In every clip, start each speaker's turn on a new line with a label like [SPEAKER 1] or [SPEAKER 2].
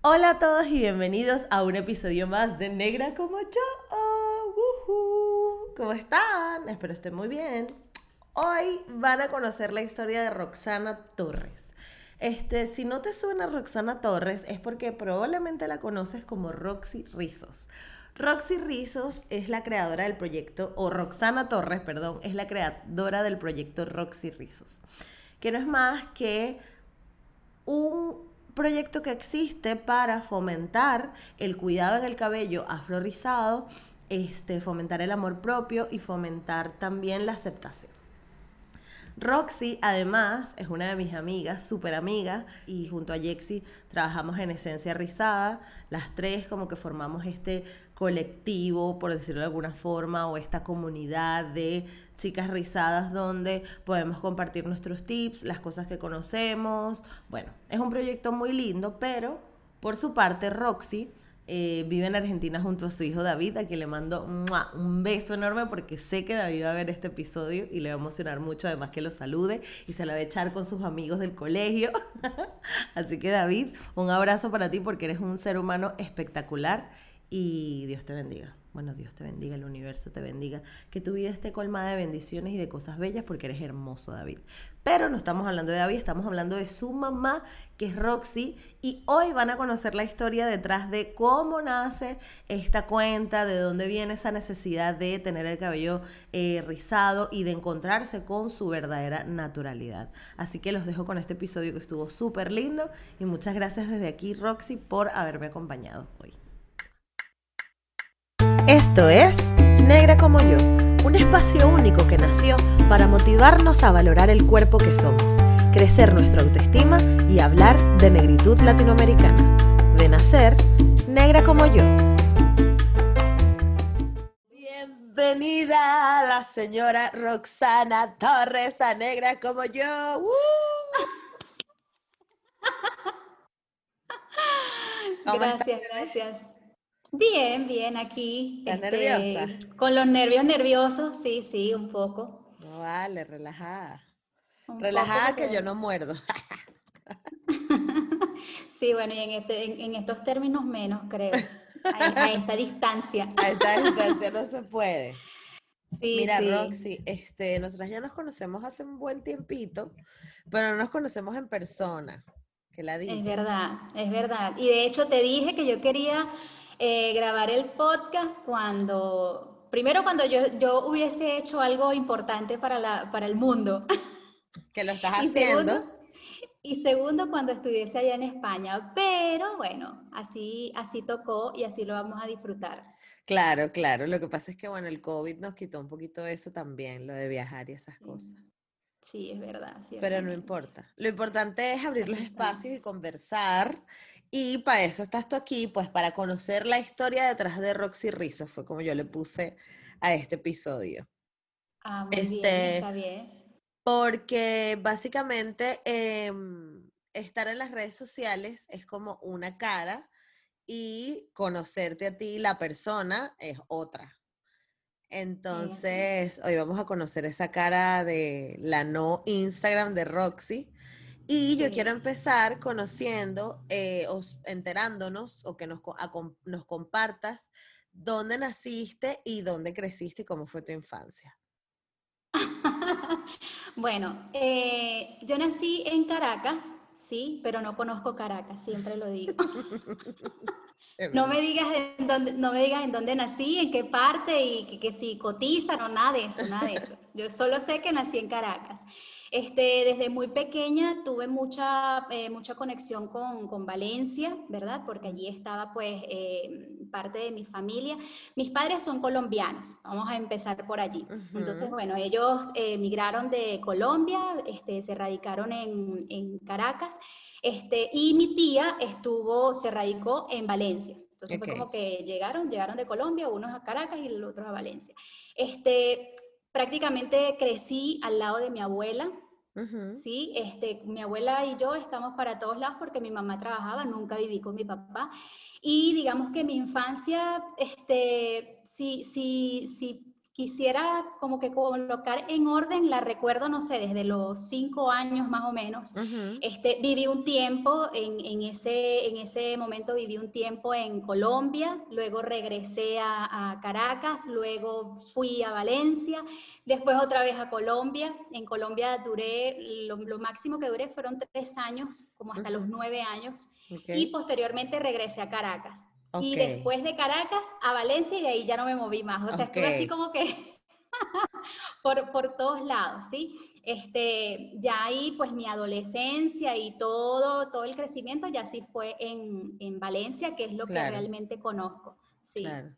[SPEAKER 1] Hola a todos y bienvenidos a un episodio más de Negra como yo. ¿Cómo están? Espero estén muy bien. Hoy van a conocer la historia de Roxana Torres. Este, si no te suena Roxana Torres es porque probablemente la conoces como Roxy Rizos. Roxy Rizos es la creadora del proyecto, o Roxana Torres, perdón, es la creadora del proyecto Roxy Rizos, que no es más que un proyecto que existe para fomentar el cuidado en el cabello aflorizado, este, fomentar el amor propio y fomentar también la aceptación. Roxy, además, es una de mis amigas, súper amiga, y junto a Jexi trabajamos en Esencia Rizada. Las tres como que formamos este colectivo, por decirlo de alguna forma, o esta comunidad de chicas rizadas donde podemos compartir nuestros tips, las cosas que conocemos. Bueno, es un proyecto muy lindo, pero por su parte, Roxy eh, vive en Argentina junto a su hijo David, a quien le mando un beso enorme porque sé que David va a ver este episodio y le va a emocionar mucho, además que lo salude y se lo va a echar con sus amigos del colegio. Así que David, un abrazo para ti porque eres un ser humano espectacular y Dios te bendiga. Bueno, Dios te bendiga, el universo te bendiga, que tu vida esté colmada de bendiciones y de cosas bellas porque eres hermoso, David. Pero no estamos hablando de David, estamos hablando de su mamá, que es Roxy, y hoy van a conocer la historia detrás de cómo nace esta cuenta, de dónde viene esa necesidad de tener el cabello eh, rizado y de encontrarse con su verdadera naturalidad. Así que los dejo con este episodio que estuvo súper lindo y muchas gracias desde aquí, Roxy, por haberme acompañado hoy. Esto es Negra como yo, un espacio único que nació para motivarnos a valorar el cuerpo que somos, crecer nuestra autoestima y hablar de negritud latinoamericana. De nacer, negra como yo. Bienvenida la señora Roxana Torres a Negra como yo.
[SPEAKER 2] Gracias, gracias. Bien, bien, aquí.
[SPEAKER 1] ¿Estás nerviosa?
[SPEAKER 2] Este, con los nervios nerviosos, sí, sí, un poco.
[SPEAKER 1] No vale, relajada. relajada que yo no muerdo.
[SPEAKER 2] sí, bueno, y en, este, en, estos términos menos, creo. A, esta distancia.
[SPEAKER 1] A esta distancia no se puede. Mira, Roxy, este, nosotras ya nos conocemos hace un buen tiempito, pero no nos conocemos en persona. Que la
[SPEAKER 2] Es verdad, es verdad. Y de hecho te dije que yo quería eh, grabar el podcast cuando, primero cuando yo, yo hubiese hecho algo importante para, la, para el mundo.
[SPEAKER 1] Que lo estás haciendo.
[SPEAKER 2] y segundo, cuando estuviese allá en España. Pero bueno, así, así tocó y así lo vamos a disfrutar.
[SPEAKER 1] Claro, claro. Lo que pasa es que, bueno, el COVID nos quitó un poquito eso también, lo de viajar y esas cosas.
[SPEAKER 2] Sí, es verdad.
[SPEAKER 1] Pero no importa. Lo importante es abrir los espacios y conversar y para eso estás tú aquí, pues para conocer la historia detrás de Roxy Rizzo, fue como yo le puse a este episodio.
[SPEAKER 2] Ah, muy bien, este, está bien.
[SPEAKER 1] Porque básicamente em, estar en las redes sociales es como una cara y conocerte a ti, la persona, es otra. Entonces, hoy vamos a conocer esa cara de la no Instagram de Roxy y yo quiero empezar conociendo, eh, o enterándonos, o que nos, nos compartas dónde naciste y dónde creciste y cómo fue tu infancia.
[SPEAKER 2] bueno, eh, yo nací en Caracas, sí, pero no conozco Caracas, siempre lo digo. no me digas en dónde, no me digas en dónde nací, en qué parte y que, que si cotizan o nada de eso, nada de eso. Yo solo sé que nací en Caracas. Este, desde muy pequeña tuve mucha, eh, mucha conexión con, con, Valencia, ¿verdad? Porque allí estaba pues eh, parte de mi familia. Mis padres son colombianos, vamos a empezar por allí. Entonces, bueno, ellos emigraron de Colombia, este, se radicaron en, en Caracas, este, y mi tía estuvo, se radicó en Valencia. Entonces fue como que llegaron, llegaron de Colombia, unos a Caracas y el otro a Valencia. Este, prácticamente crecí al lado de mi abuela, Sí, este, mi abuela y yo estamos para todos lados porque mi mamá trabajaba, nunca viví con mi papá. Y digamos que mi infancia, este, sí, sí, sí quisiera como que colocar en orden, la recuerdo, no sé, desde los cinco años más o menos. este, viví un tiempo, en, en, ese, en ese momento viví un tiempo en Colombia, luego regresé a, a, Caracas, luego fui a Valencia, después otra vez a Colombia. En Colombia duré, lo, lo máximo que duré fueron tres años, como hasta los nueve años, y posteriormente regresé a Caracas. Y después de Caracas a Valencia y de ahí ya no me moví más. O sea, estuve así como que por, por, todos lados, ¿sí? Este, ya ahí pues mi adolescencia y todo, todo el crecimiento ya sí fue en, en Valencia, que es lo que realmente conozco. Sí. Claro.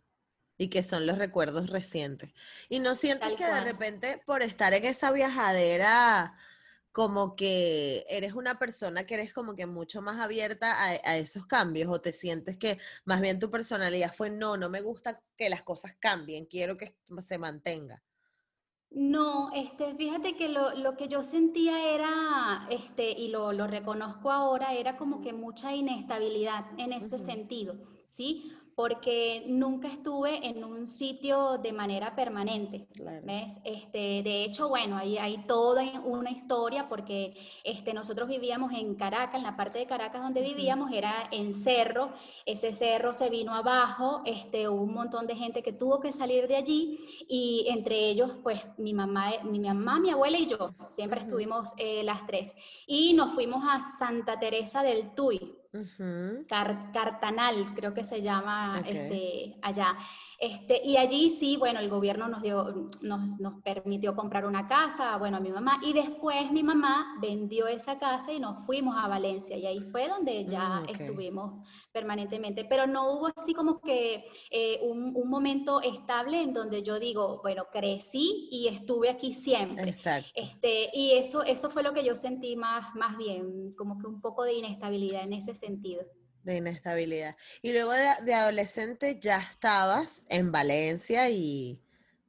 [SPEAKER 1] Y que son los recuerdos recientes. Y no sientes que de repente por estar en esa viajadera como que eres una persona que eres como que mucho más abierta a, esos cambios o te sientes que más bien tu personalidad fue no, no me gusta que las cosas cambien, quiero que se mantenga.
[SPEAKER 2] No, este, fíjate que lo, lo que yo sentía era, este, y lo, lo, reconozco ahora, era como que mucha inestabilidad en ese sentido, ¿sí? Porque nunca estuve en un sitio de manera permanente. ¿ves? Este, de hecho, bueno, ahí hay toda una historia porque este, nosotros vivíamos en Caracas, en la parte de Caracas donde vivíamos era en cerro, ese cerro se vino abajo, este, hubo un montón de gente que tuvo que salir de allí y entre ellos, pues mi mamá, mi mamá, mi abuela y yo, siempre estuvimos eh, las tres. Y nos fuimos a Santa Teresa del Tuy, Cartanal, creo que se llama este, allá. Este, y allí sí, bueno, el gobierno nos, dio, nos, nos, permitió comprar una casa, bueno, a mi mamá, y después mi mamá vendió esa casa y nos fuimos a Valencia, y ahí fue donde ya mm, estuvimos permanentemente, pero no hubo así como que eh, un, un, momento estable en donde yo digo, bueno, crecí y estuve aquí siempre. Exacto. Este, y eso, eso fue lo que yo sentí más, más bien, como que un poco de inestabilidad en ese sentido
[SPEAKER 1] de inestabilidad. Y luego de, adolescente ya estabas en Valencia y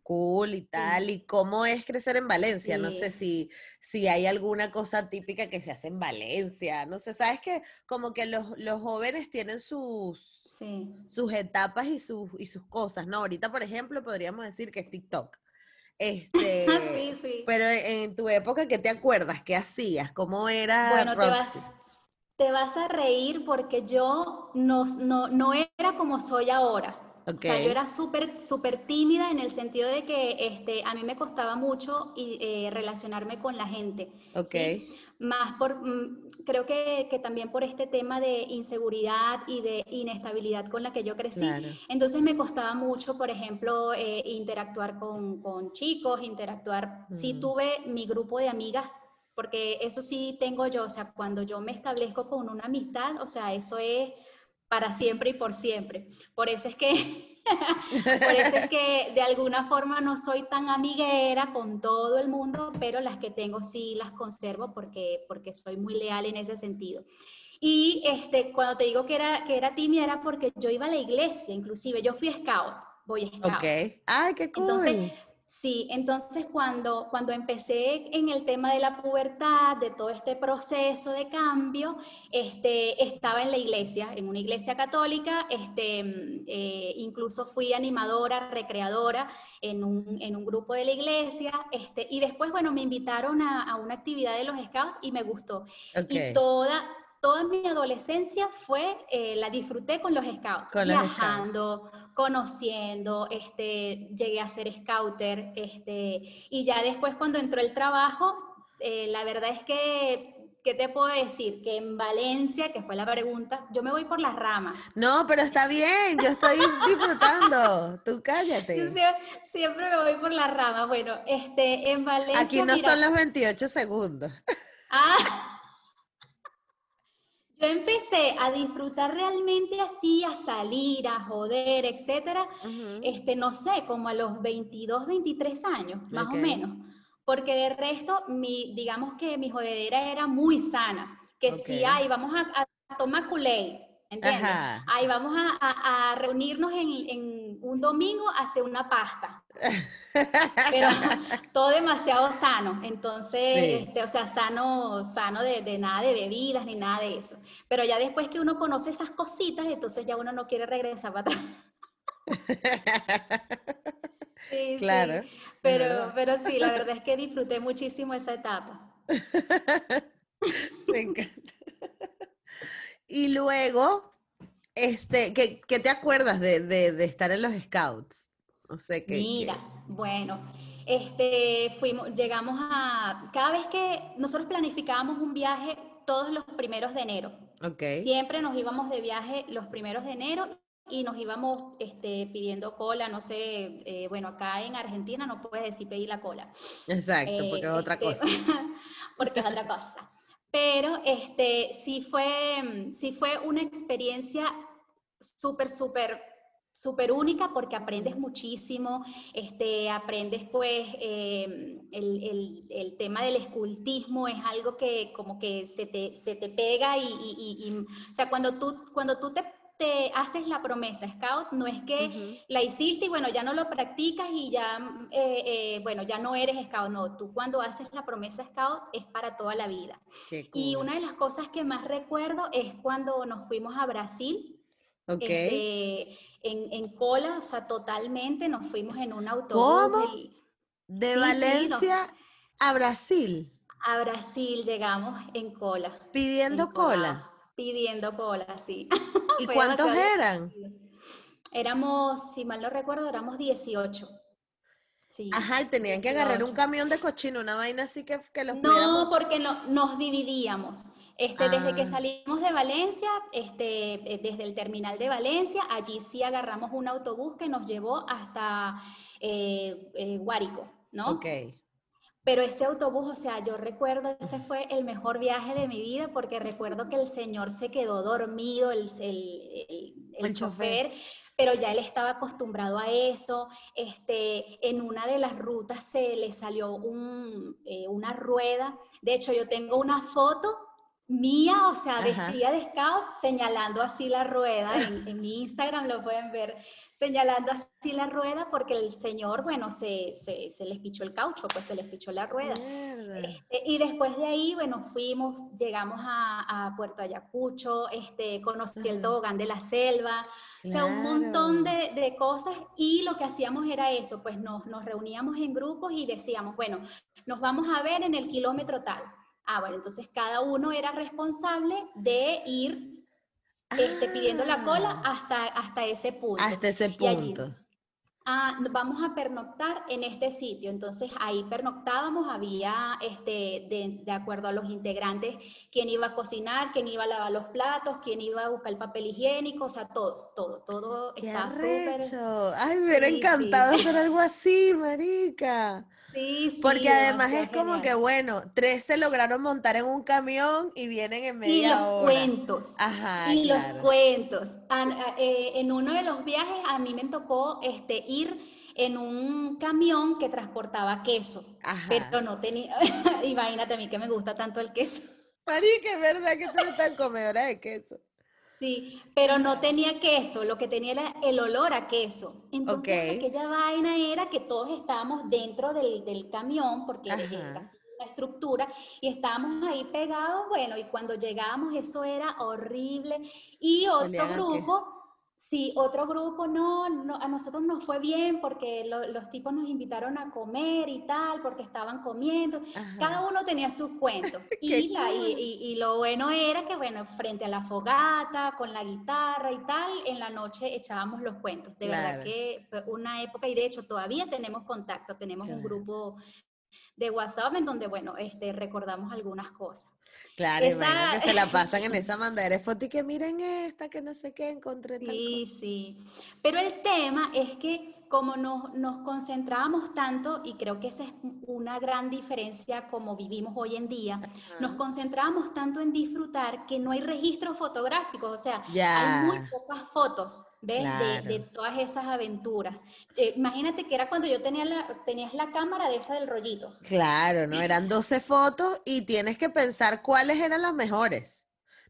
[SPEAKER 1] cool y tal. ¿Y cómo es crecer en Valencia? No sé si, si hay alguna cosa típica que se hace en Valencia. No sé, sabes que como que los, jóvenes tienen sus, sus etapas y sus, y sus cosas, ¿no? Ahorita, por ejemplo, podríamos decir que es TikTok. Este. Pero en, tu época, ¿qué te acuerdas? ¿Qué hacías? ¿Cómo era?
[SPEAKER 2] Bueno, te vas, te vas a reír porque yo no, no, no era como soy ahora. O sea, yo era súper, súper tímida en el sentido de que este, a mí me costaba mucho eh, relacionarme con la gente. Ok. Más por, mm, creo que, que, también por este tema de inseguridad y de inestabilidad con la que yo crecí. Entonces me costaba mucho, por ejemplo, eh, interactuar con, con, chicos, interactuar. Sí tuve mi grupo de amigas porque eso sí tengo yo, o sea, cuando yo me establezco con una amistad, o sea, eso es para siempre y por siempre. Por eso es que, por eso es que de alguna forma no soy tan amiguera con todo el mundo, pero las que tengo sí las conservo porque, porque soy muy leal en ese sentido. Y este, cuando te digo que era, que era tímida era porque yo iba a la iglesia, inclusive yo fui scout, voy scout.
[SPEAKER 1] Ok, ay, qué cool.
[SPEAKER 2] Entonces, Sí, entonces cuando, cuando empecé en el tema de la pubertad, de todo este proceso de cambio, este, estaba en la iglesia, en una iglesia católica, este, mm, eh, incluso fui animadora, recreadora en un, en un, grupo de la iglesia, este, y después, bueno, me invitaron a, a una actividad de los scouts y me gustó. Y toda, toda mi adolescencia fue, eh, la disfruté con los scouts, viajando, conociendo, este, llegué a ser scouter, este, y ya después cuando entró el trabajo, eh, la verdad es que ¿qué te puedo decir? Que en Valencia, que fue la pregunta, yo me voy por las ramas.
[SPEAKER 1] No, pero está bien, yo estoy disfrutando. Tú cállate.
[SPEAKER 2] Siempre, me voy por las ramas. Bueno, este, en Valencia.
[SPEAKER 1] Aquí no son los 28 segundos.
[SPEAKER 2] Ah. Yo empecé a disfrutar realmente así, a salir, a joder, etcétera, este, no sé, como a los 22, 23 años, más o menos. Porque de resto, mi, digamos que mi jodedera era muy sana. Que si, hay, vamos a, a tomar culé, ¿entiendes? Ahí vamos a, a, reunirnos en, en, un domingo a hacer una pasta. Pero todo demasiado sano. Entonces, este, o sea, sano, sano de, de, nada de bebidas ni nada de eso. Pero ya después que uno conoce esas cositas, entonces ya uno no quiere regresar para atrás. sí, claro. Sí. Pero, pero sí, la verdad es que disfruté muchísimo esa etapa.
[SPEAKER 1] Me encanta. Y luego, este, ¿qué, qué te acuerdas de, de, de, estar en los scouts?
[SPEAKER 2] Sé qué. Mira, bueno, este, fuimos, llegamos a, cada vez que nosotros planificábamos un viaje todos los primeros de enero. Okay. Siempre nos íbamos de viaje los primeros de enero y nos íbamos este, pidiendo cola, no sé, eh, bueno, acá en Argentina no puedes decir pedir la cola.
[SPEAKER 1] Exacto, porque es otra este, cosa.
[SPEAKER 2] porque es otra cosa pero este, sí, fue, mm, sí fue una experiencia súper, súper súper única porque aprendes muchísimo, este, aprendes pues em, el, el, el, tema del escultismo es algo que como que se te, se te pega y, y, y, o sea, cuando tú, cuando tú te haces la promesa scout, no es que la hiciste y bueno, ya no lo practicas y ya, eh, eh, bueno, ya no eres scout, no, tú cuando haces la promesa scout es para toda la vida. Y una de las cosas que más recuerdo es cuando nos fuimos a Brasil. Este, en, en, cola, o sea, totalmente, nos fuimos en un autobús.
[SPEAKER 1] ¿Cómo? De Valencia a Brasil.
[SPEAKER 2] A Brasil llegamos en cola.
[SPEAKER 1] Pidiendo cola
[SPEAKER 2] pidiendo cola, sí.
[SPEAKER 1] ¿Y cuántos eran?
[SPEAKER 2] Éramos, si mal no recuerdo, éramos 18.
[SPEAKER 1] Sí, Ajá, y tenían que agarrar un camión de cochino, una vaina así que, que los
[SPEAKER 2] No, porque no, nos dividíamos. Este, Desde que ah. salimos de Valencia, este, eh, desde el terminal de Valencia, allí sí agarramos un autobús que nos llevó hasta eh, eh, Guárico, ¿no?
[SPEAKER 1] Ok.
[SPEAKER 2] Pero ese autobús, o sea, yo recuerdo, ese fue el mejor viaje de mi vida porque recuerdo que el señor se quedó dormido, el, el, el, chofer, pero ya él estaba acostumbrado a eso. Este, en una de las rutas se le salió un, eh, una rueda. De hecho, yo tengo una foto mía, o sea, vestida de scout, señalando así la rueda, en, mi Instagram lo pueden ver, señalando así la rueda porque el señor, bueno, se, se, se les pichó el caucho, pues se les pichó la rueda. Este, y después de ahí, bueno, fuimos, llegamos a, a Puerto Ayacucho, este, conocí el tobogán de la selva, o sea, un montón de, de, cosas y lo que hacíamos era eso, pues nos, nos reuníamos en grupos y decíamos, bueno, nos vamos a ver en el kilómetro tal Ah, bueno, entonces cada uno era responsable de ir este, pidiendo la cola ah. hasta, hasta ese punto.
[SPEAKER 1] Hasta ese punto.
[SPEAKER 2] ah, vamos a pernoctar en este sitio. Entonces ahí pernoctábamos, había, este, de, de, acuerdo a los integrantes, quién iba a cocinar, quién iba a lavar los platos, quién iba a buscar el papel higiénico, o sea, todo, todo, todo está súper...
[SPEAKER 1] Ay, me hubiera encantado hacer algo así, marica.
[SPEAKER 2] Sí, sí.
[SPEAKER 1] Porque además es como que, bueno, tres se lograron montar en un camión y vienen en media
[SPEAKER 2] y los
[SPEAKER 1] hora.
[SPEAKER 2] Cuentos. Ajá, y los cuentos. Eh, en uno de los viajes a mí me tocó este, ir en un camión que transportaba queso, Ajá. pero no tenía, imagínate a mí que me gusta tanto el queso.
[SPEAKER 1] Marica, es verdad que tú eres tan comedora de queso.
[SPEAKER 2] Sí, pero no tenía queso, lo que tenía era el olor a queso. Entonces, aquella vaina era que todos estábamos dentro del, del camión, porque era estructura, y estábamos ahí pegados, bueno, y cuando llegábamos eso era horrible. Y otro grupo Sí, otro grupo no, no, a nosotros nos fue bien porque lo, los tipos nos invitaron a comer y tal, porque estaban comiendo. Cada uno tenía sus cuentos. y, la, y, y, y, lo bueno era que, bueno, frente a la fogata, con la guitarra y tal, en la noche echábamos los cuentos. De claro. verdad que fue una época, y de hecho todavía tenemos contacto, tenemos claro. un grupo de WhatsApp en donde, bueno, este, recordamos algunas cosas.
[SPEAKER 1] Claro, esa... que se la pasan en esa mandadera de foto y que miren esta, que no sé qué, encontré
[SPEAKER 2] Sí, sí. Pero el tema es que como nos, nos concentrábamos tanto, y creo que esa es una gran diferencia como vivimos hoy en día, nos concentrábamos tanto en disfrutar que no hay registros fotográficos, o sea, hay muy pocas fotos, ¿ves? De, todas esas aventuras. Eh, imagínate que era cuando yo tenía la, tenías la cámara de esa del rollito.
[SPEAKER 1] Claro, ¿no? Eran 12 fotos y tienes que pensar cuáles eran las mejores.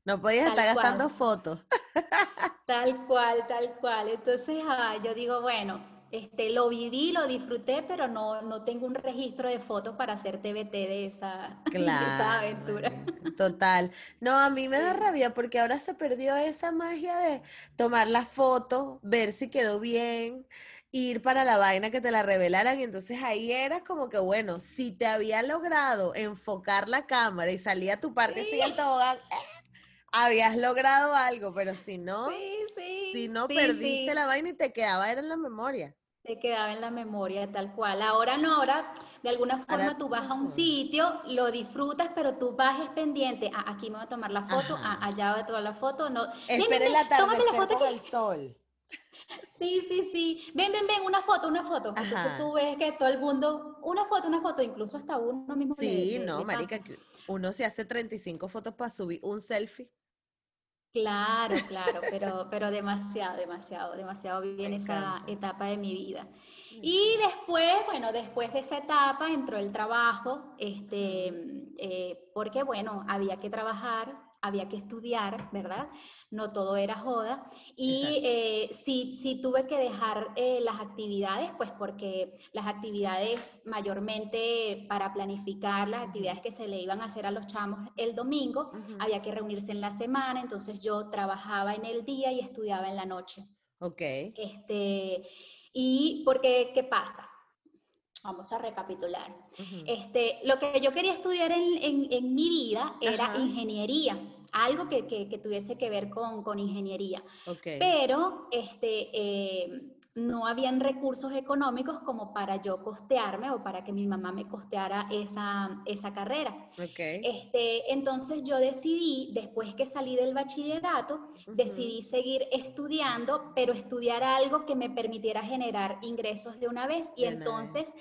[SPEAKER 1] No podías estar gastando fotos.
[SPEAKER 2] Tal cual, tal cual. Entonces, ah, yo digo, bueno, este, lo viví, lo disfruté, pero no, no tengo un registro de fotos para hacer TBT de esa, aventura.
[SPEAKER 1] Total. No, a mí me da rabia porque ahora se perdió esa magia de tomar la foto, ver si quedó bien, ir para la vaina que te la revelaran. Y entonces ahí eras como que, bueno, si te había logrado enfocar la cámara y salía tu parte sí. sin tobogán, eh, habías logrado algo, pero si no, si no perdiste la vaina y te quedaba era en la memoria
[SPEAKER 2] te quedaba en la memoria tal cual. Ahora no, ahora de alguna forma tú vas a un sitio, lo disfrutas, pero tú vas es pendiente. Ah, aquí me voy a tomar la foto, ah, allá voy a tomar la foto. No.
[SPEAKER 1] Espera el atardecer la foto con sol.
[SPEAKER 2] Sí, sí, sí. Ven, ven, ven, una foto, una foto. Entonces tú ves que todo el mundo, una foto, una foto, incluso hasta uno mismo.
[SPEAKER 1] Sí, no, marica, uno se hace 35 fotos para subir un selfie.
[SPEAKER 2] Claro, claro, pero, pero demasiado, demasiado, demasiado bien esa etapa de mi vida. Y después, bueno, después de esa etapa entró el trabajo, este, eh, porque bueno, había que trabajar, había que estudiar, ¿verdad? No todo era joda. Y eh, sí, tuve que dejar eh, las actividades, pues porque las actividades mayormente para planificar las actividades que se le iban a hacer a los chamos el domingo, había que reunirse en la semana, entonces yo trabajaba en el día y estudiaba en la noche.
[SPEAKER 1] Ok.
[SPEAKER 2] Este, y porque, ¿qué pasa? Vamos a recapitular. este, lo que yo quería estudiar en, mi vida era ingeniería, algo que, tuviese que ver con, ingeniería. Pero este, eh, no habían recursos económicos como para yo costearme o para que mi mamá me costeara esa, esa carrera. Este, entonces yo decidí, después que salí del bachillerato, decidí seguir estudiando, pero estudiar algo que me permitiera generar ingresos de una vez. Y entonces...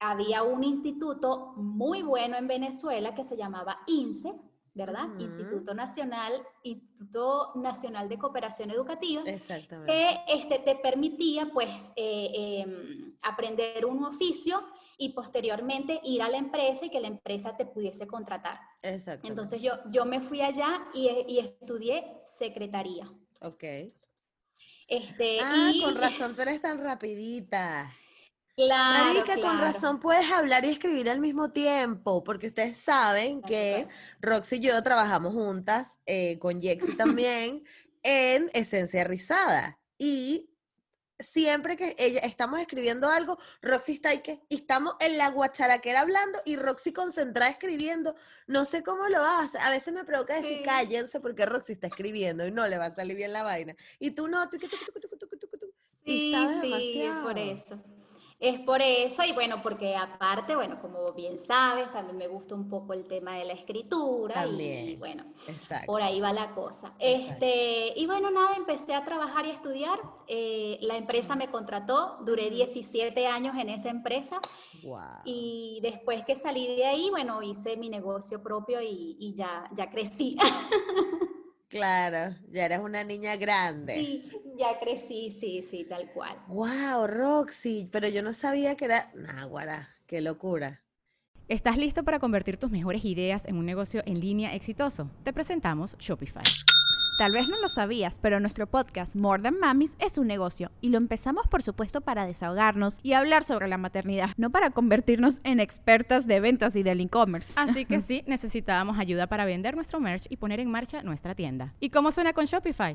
[SPEAKER 2] Había un instituto muy bueno en Venezuela que se llamaba INSE, ¿verdad? Instituto Nacional, Instituto Nacional de Cooperación Educativa, que este, te permitía pues eh, em, aprender un oficio y posteriormente ir a la empresa y que la empresa te pudiese contratar. Entonces yo, yo me fui allá y, y estudié secretaría.
[SPEAKER 1] Ok.
[SPEAKER 2] Este,
[SPEAKER 1] ah, con razón, tú eres tan rapidita.
[SPEAKER 2] Claro,
[SPEAKER 1] Marica, con razón puedes hablar y escribir al mismo tiempo, porque ustedes saben que Roxy y yo trabajamos juntas, eh, con Jexy también, en Esencia Rizada. Y siempre que ella estamos escribiendo algo, Roxy está ahí que, y estamos en la guacharaquera hablando y Roxy concentrada escribiendo. No sé cómo lo hace. A veces me provoca decir, cállense porque Roxy está escribiendo y no le va a salir bien la vaina. Y tú no, tú, tú,
[SPEAKER 2] sí, sí, por eso. Es por eso, y bueno, porque aparte, bueno, como bien sabes, también me gusta un poco el tema de la escritura y, bueno, por ahí va la cosa. Este, y bueno, nada, empecé a trabajar y a estudiar. Eh, la empresa me contrató, duré 17 años en esa empresa. Y después que salí de ahí, bueno, hice mi negocio propio y, y ya, ya crecí.
[SPEAKER 1] Claro, ya eres una niña grande.
[SPEAKER 2] Sí, ya crecí, sí, sí, tal cual.
[SPEAKER 1] Wow, Roxy, pero yo no sabía que era. Náguara, qué locura.
[SPEAKER 3] ¿Estás listo para convertir tus mejores ideas en un negocio en línea exitoso? Te presentamos Shopify. Tal vez no lo sabías, pero nuestro podcast More Than Mamis es un negocio y lo empezamos por supuesto para desahogarnos y hablar sobre la maternidad, no para convertirnos en expertas de ventas y del e-commerce. Así que sí, necesitábamos ayuda para vender nuestro merch y poner en marcha nuestra tienda. ¿Y cómo suena con Shopify?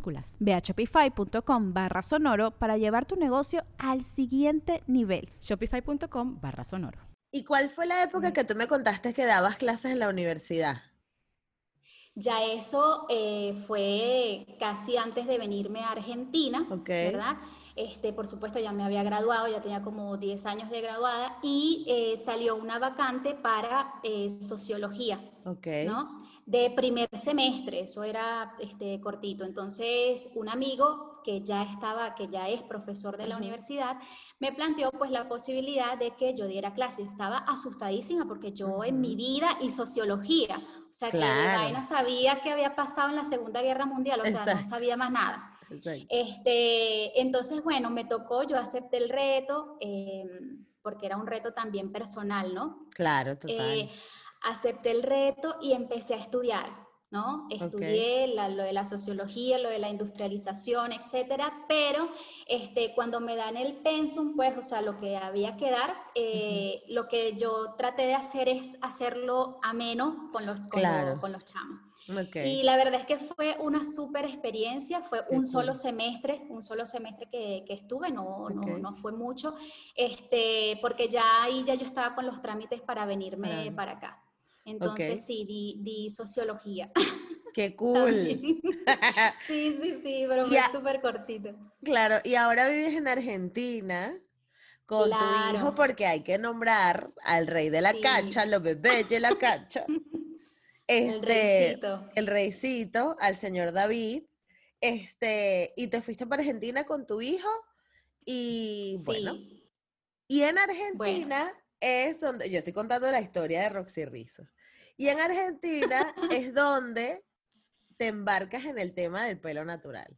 [SPEAKER 3] minúsculas. Ve a shopify.com barra sonoro para llevar tu negocio al siguiente nivel. Shopify.com barra sonoro.
[SPEAKER 1] ¿Y cuál fue la época que tú me contaste que dabas clases en la universidad?
[SPEAKER 2] Ya eso eh, fue casi antes de venirme a Argentina, ¿verdad? Este, por supuesto, ya me había graduado, ya tenía como 10 años de graduada y eh, salió una vacante para eh, sociología, ¿no? De primer semestre, eso era este, cortito. Entonces, un amigo que ya estaba, que ya es profesor de la universidad, me planteó pues la posibilidad de que yo diera clases. Estaba asustadísima porque yo en mi vida y sociología, o sea, que de vaina sabía que había pasado en la Segunda Guerra Mundial, o sea, no sabía más nada. Este, entonces, bueno, me tocó, yo acepté el reto, em, porque era un reto también personal, ¿no?
[SPEAKER 1] Claro, total.
[SPEAKER 2] Eh, acepté el reto y empecé a estudiar, ¿no? Estudié lo de la sociología, lo de la industrialización, etcétera, pero este, cuando me dan el pensum, pues, o sea, lo que había que dar, eh, lo que yo traté de hacer es hacerlo ameno con los, con los chamos. Y la verdad es que fue una súper experiencia, fue un solo semestre, un solo semestre que, que estuve, no, no, no, fue mucho, este, porque ya ahí ya yo estaba con los trámites para venirme para acá. Entonces sí, di, di, sociología.
[SPEAKER 1] ¡Qué cool!
[SPEAKER 2] sí, sí, sí, pero fue súper cortito.
[SPEAKER 1] Claro, y ahora vives en Argentina con tu hijo porque hay que nombrar al rey de la cancha, los bebés de la cancha. Este, el reycito. al señor David, este, y te fuiste para Argentina con tu hijo, y bueno, y en Argentina es donde, yo estoy contando la historia de Roxy Rizzo, y en Argentina es donde te embarcas en el tema del pelo natural.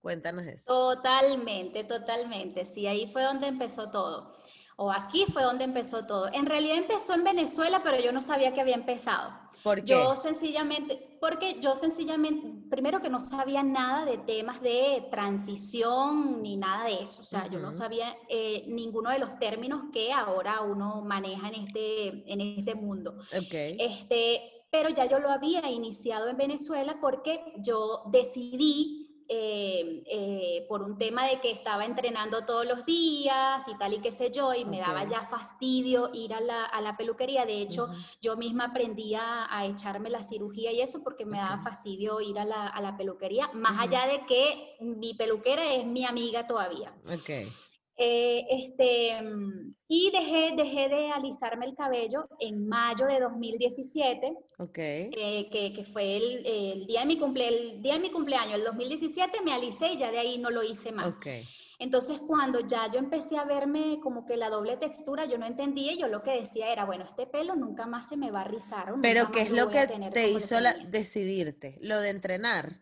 [SPEAKER 1] Cuéntanos eso.
[SPEAKER 2] Totalmente, totalmente. Sí, ahí fue donde empezó todo. O aquí fue donde empezó todo. En realidad empezó en Venezuela, pero yo no sabía que había empezado.
[SPEAKER 1] ¿Por qué?
[SPEAKER 2] Yo sencillamente, porque yo sencillamente, primero que no sabía nada de temas de transición ni nada de eso, o sea, yo no sabía eh, ninguno de los términos que ahora uno maneja en este, en este mundo.
[SPEAKER 1] Okay.
[SPEAKER 2] Este, pero ya yo lo había iniciado en Venezuela porque yo decidí eh, eh, por un tema de que estaba entrenando todos los días y tal y qué sé yo, y me daba ya fastidio ir a la, a la peluquería. De hecho, yo misma aprendí a, echarme la cirugía y eso porque me daba fastidio ir a la, a la peluquería, más allá de que mi peluquera es mi amiga todavía.
[SPEAKER 1] Okay.
[SPEAKER 2] Eh, este, y dejé, dejé de alisarme el cabello en mayo de 2017,
[SPEAKER 1] okay.
[SPEAKER 2] Eh, que, que, fue el, el, día de mi cumple, el día de mi cumpleaños, el 2017 me alicé y ya de ahí no lo hice más.
[SPEAKER 1] Okay.
[SPEAKER 2] Entonces cuando ya yo empecé a verme como que la doble textura, yo no entendía, yo lo que decía era, bueno, este pelo nunca más se me va a rizar.
[SPEAKER 1] Pero ¿qué es lo que te hizo la, decidirte? ¿Lo de entrenar?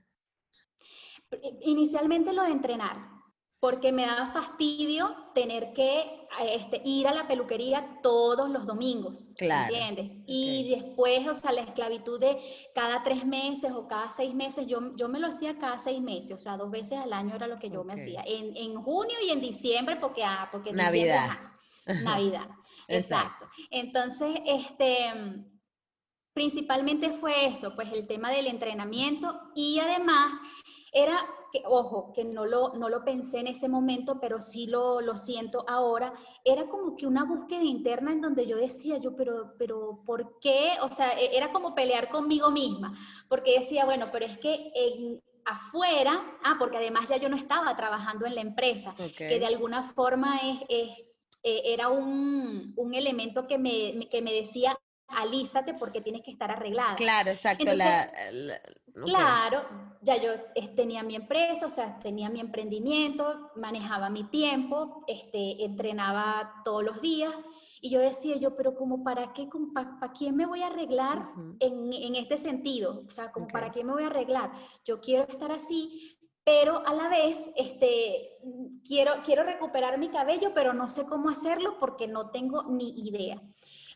[SPEAKER 2] Inicialmente lo de entrenar porque me daba fastidio tener que este, ir a la peluquería todos los domingos,
[SPEAKER 1] claro.
[SPEAKER 2] ¿entiendes? Y después, o sea, la esclavitud de cada tres meses o cada seis meses, yo, yo me lo hacía cada seis meses, o sea, dos veces al año era lo que yo me hacía, en, en, junio y en diciembre, porque, ah, porque
[SPEAKER 1] Navidad.
[SPEAKER 2] Navidad, exacto. Entonces, este, principalmente fue eso, pues el tema del entrenamiento y además era que, ojo, que no lo, no lo pensé en ese momento, pero sí lo, lo siento ahora, era como que una búsqueda interna en donde yo decía, yo, pero, pero, ¿por qué? O sea, e, era como pelear conmigo misma, porque decía, bueno, pero es que en, afuera, ah, porque además ya yo no estaba trabajando en la empresa, que de alguna forma es, es eh, era un, un, elemento que me, que me decía, alízate porque tienes que estar arreglada.
[SPEAKER 1] Claro, exacto.
[SPEAKER 2] Claro, ya yo tenía mi empresa, o sea, tenía mi emprendimiento, manejaba mi tiempo, este, entrenaba todos los días. Y yo decía yo, pero como para qué, para, quién me voy a arreglar en, en, este sentido? O sea, como para qué me voy a arreglar. Yo quiero estar así, pero a la vez este, quiero, quiero recuperar mi cabello, pero no sé cómo hacerlo porque no tengo ni idea.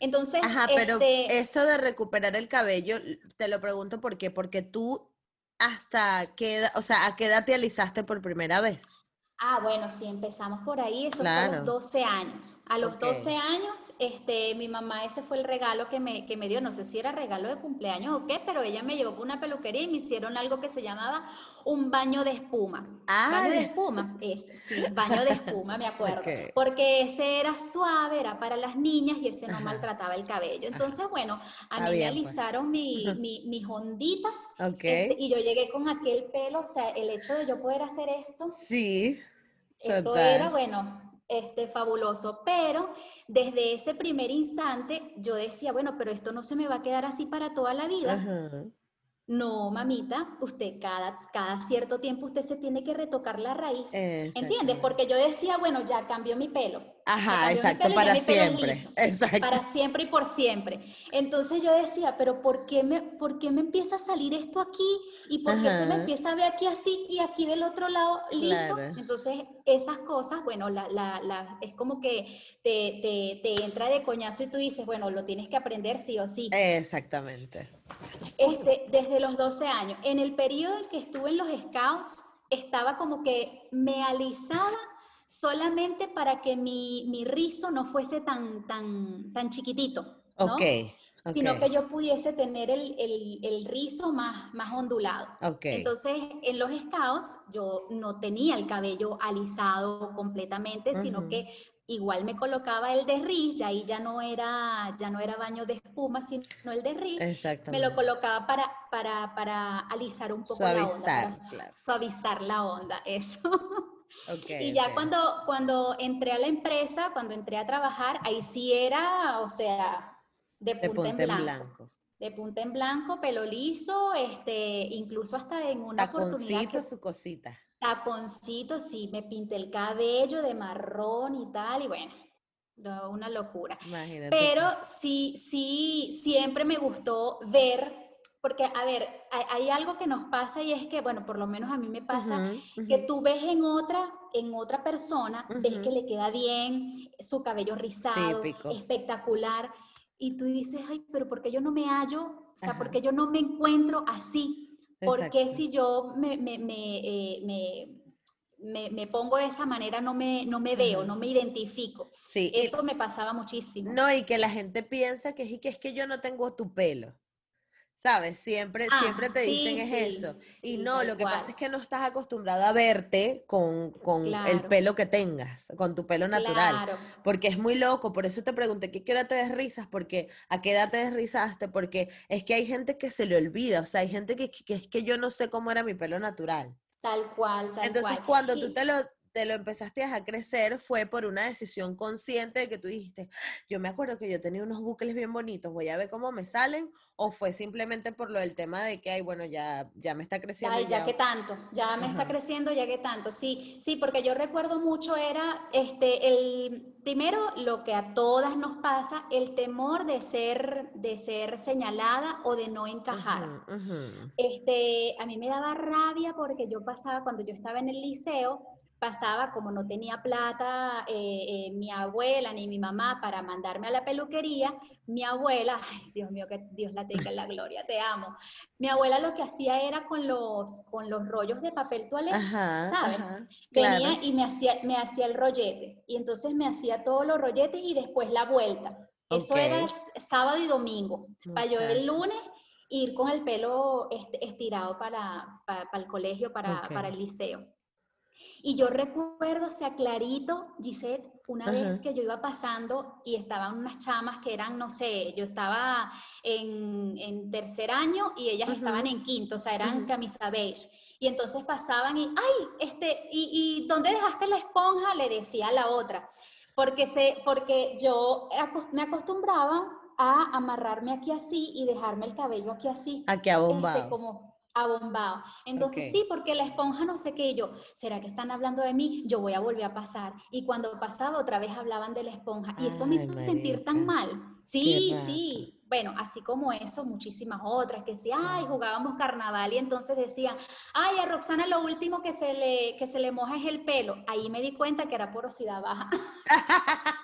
[SPEAKER 2] Entonces,
[SPEAKER 1] Ajá, pero este eso de recuperar el cabello, te lo pregunto por qué, porque tú hasta qué edad, o sea, ¿a qué edad te alisaste por primera vez?
[SPEAKER 2] Ah, bueno, sí, empezamos por ahí, eso fue a los 12 años. A los 12 años, este, mi mamá, ese fue el regalo que me, que me dio, no sé si era regalo de cumpleaños o qué, pero ella me llevó por una peluquería y me hicieron algo que se llamaba un baño de espuma. Baño de espuma, ese, sí, baño de espuma, me acuerdo. Porque ese era suave, era para las niñas y ese no maltrataba el cabello. Entonces, bueno, a mí me pues. alisaron mi, mis onditas este, y yo llegué con aquel pelo, o sea, el hecho de yo poder hacer esto.
[SPEAKER 1] Sí
[SPEAKER 2] eso era, bueno, este, fabuloso. Pero desde ese primer instante yo decía, bueno, pero esto no se me va a quedar así para toda la vida. No, mamita, usted cada, cada cierto tiempo usted se tiene que retocar la raíz. ¿Entiendes? Porque yo decía, bueno, ya cambió mi pelo.
[SPEAKER 1] Ajá, exacto, para siempre.
[SPEAKER 2] Exacto. Para siempre y por siempre. Entonces yo decía, pero ¿por qué me, por qué me empieza a salir esto aquí? ¿Y por qué se me empieza a ver aquí así y aquí del otro lado liso? Entonces esas cosas, bueno, la, la, la, es como que te, te, te entra de coñazo y tú dices, bueno, lo tienes que aprender sí o sí.
[SPEAKER 1] Exactamente.
[SPEAKER 2] Este, desde los 12 años. En el periodo en que estuve en los scouts, estaba como que me alisaba solamente para que mi, mi rizo no fuese tan, tan, tan chiquitito. ¿no?
[SPEAKER 1] Okay,
[SPEAKER 2] Sino que yo pudiese tener el, el, el rizo más, más ondulado.
[SPEAKER 1] Okay.
[SPEAKER 2] Entonces, en los scouts, yo no tenía el cabello alisado completamente, sino que igual me colocaba el de Riz, y ahí ya no era, ya no era baño de espuma, sino el de Riz. Me lo colocaba para, para, para alisar un poco la onda, suavizar la onda, eso. Y ya cuando, cuando entré a la empresa, cuando entré a trabajar, ahí sí era, o sea, de punta, en, blanco. De punta en blanco, pelo liso, este, incluso hasta en una oportunidad.
[SPEAKER 1] Que, su cosita
[SPEAKER 2] taconcitos, sí, me pinté el cabello de marrón y tal, y bueno, una locura. Imagínate Pero sí, sí, siempre me gustó ver, porque, a ver, hay, algo que nos pasa y es que, bueno, por lo menos a mí me pasa, que tú ves en otra, en otra persona, ves que le queda bien, su cabello rizado, espectacular, y tú dices, ay, pero ¿por qué yo no me hallo? O sea, ¿por qué yo no me encuentro así? Porque si yo me, me, eh, me, me, pongo de esa manera, no me, no me veo, no me identifico. Sí, Eso me pasaba muchísimo.
[SPEAKER 1] No, y que la gente piensa que es que, es que yo no tengo tu pelo. ¿Sabes? Siempre, ah, siempre te dicen es eso. y no, lo que pasa es que no estás acostumbrado a verte con, con el pelo que tengas, con tu pelo natural. Porque es muy loco, por eso te pregunté, ¿qué, ¿qué hora te desrizas? Porque ¿a qué edad te desrizaste? Porque es que hay gente que se le olvida, o sea, hay gente que, que es que yo no sé cómo era mi pelo natural.
[SPEAKER 2] Tal cual, tal
[SPEAKER 1] Entonces, cuando tú te lo, te lo empezaste a crecer fue por una decisión consciente de que tú dijiste, yo me acuerdo que yo tenía unos bucles bien bonitos, voy a ver cómo me salen, o fue simplemente por lo del tema de que, ay, bueno, ya, ya me está creciendo.
[SPEAKER 2] Ay, ya, que tanto, ya me está creciendo, ya que tanto, sí, sí, porque yo recuerdo mucho era, este, el, primero, lo que a todas nos pasa, el temor de ser, de ser señalada o de no encajar. Este, a mí me daba rabia porque yo pasaba, cuando yo estaba en el liceo, pasaba como no tenía plata eh, eh, mi abuela ni mi mamá para mandarme a la peluquería, mi abuela, ay Dios mío, que Dios la tenga en la gloria, te amo. Mi abuela lo que hacía era con los, con los rollos de papel toalé, ¿sabes? Venía y me hacía, me hacía el rollete. Y entonces me hacía todos los rolletes y después la vuelta. Eso era sábado y domingo. Para yo el lunes ir con el pelo estirado para, para, el colegio, para, para el liceo. Y yo recuerdo, o sea, clarito, Gisette, una vez que yo iba pasando y estaban unas chamas que eran, no sé, yo estaba en, en tercer año y ellas estaban en quinto, o sea, eran camisa beige. Y entonces pasaban y, ay, este, ¿y, ¿y dónde dejaste la esponja? Le decía a la otra. Porque, se, porque yo me acostumbraba a amarrarme aquí así y dejarme el cabello aquí así.
[SPEAKER 1] Aquí abombado.
[SPEAKER 2] Este, como, abombado. Entonces sí, porque la esponja no sé qué, yo, ¿será que están hablando de mí? Yo voy a volver a pasar. Y cuando pasaba otra vez hablaban de la esponja y eso me hizo sentir tan mal. Sí, sí. Bueno, así como eso, muchísimas otras que decían, ay, jugábamos carnaval y entonces decían, ay, a Roxana lo último que se le, que se le moja es el pelo. Ahí me di cuenta que era porosidad baja.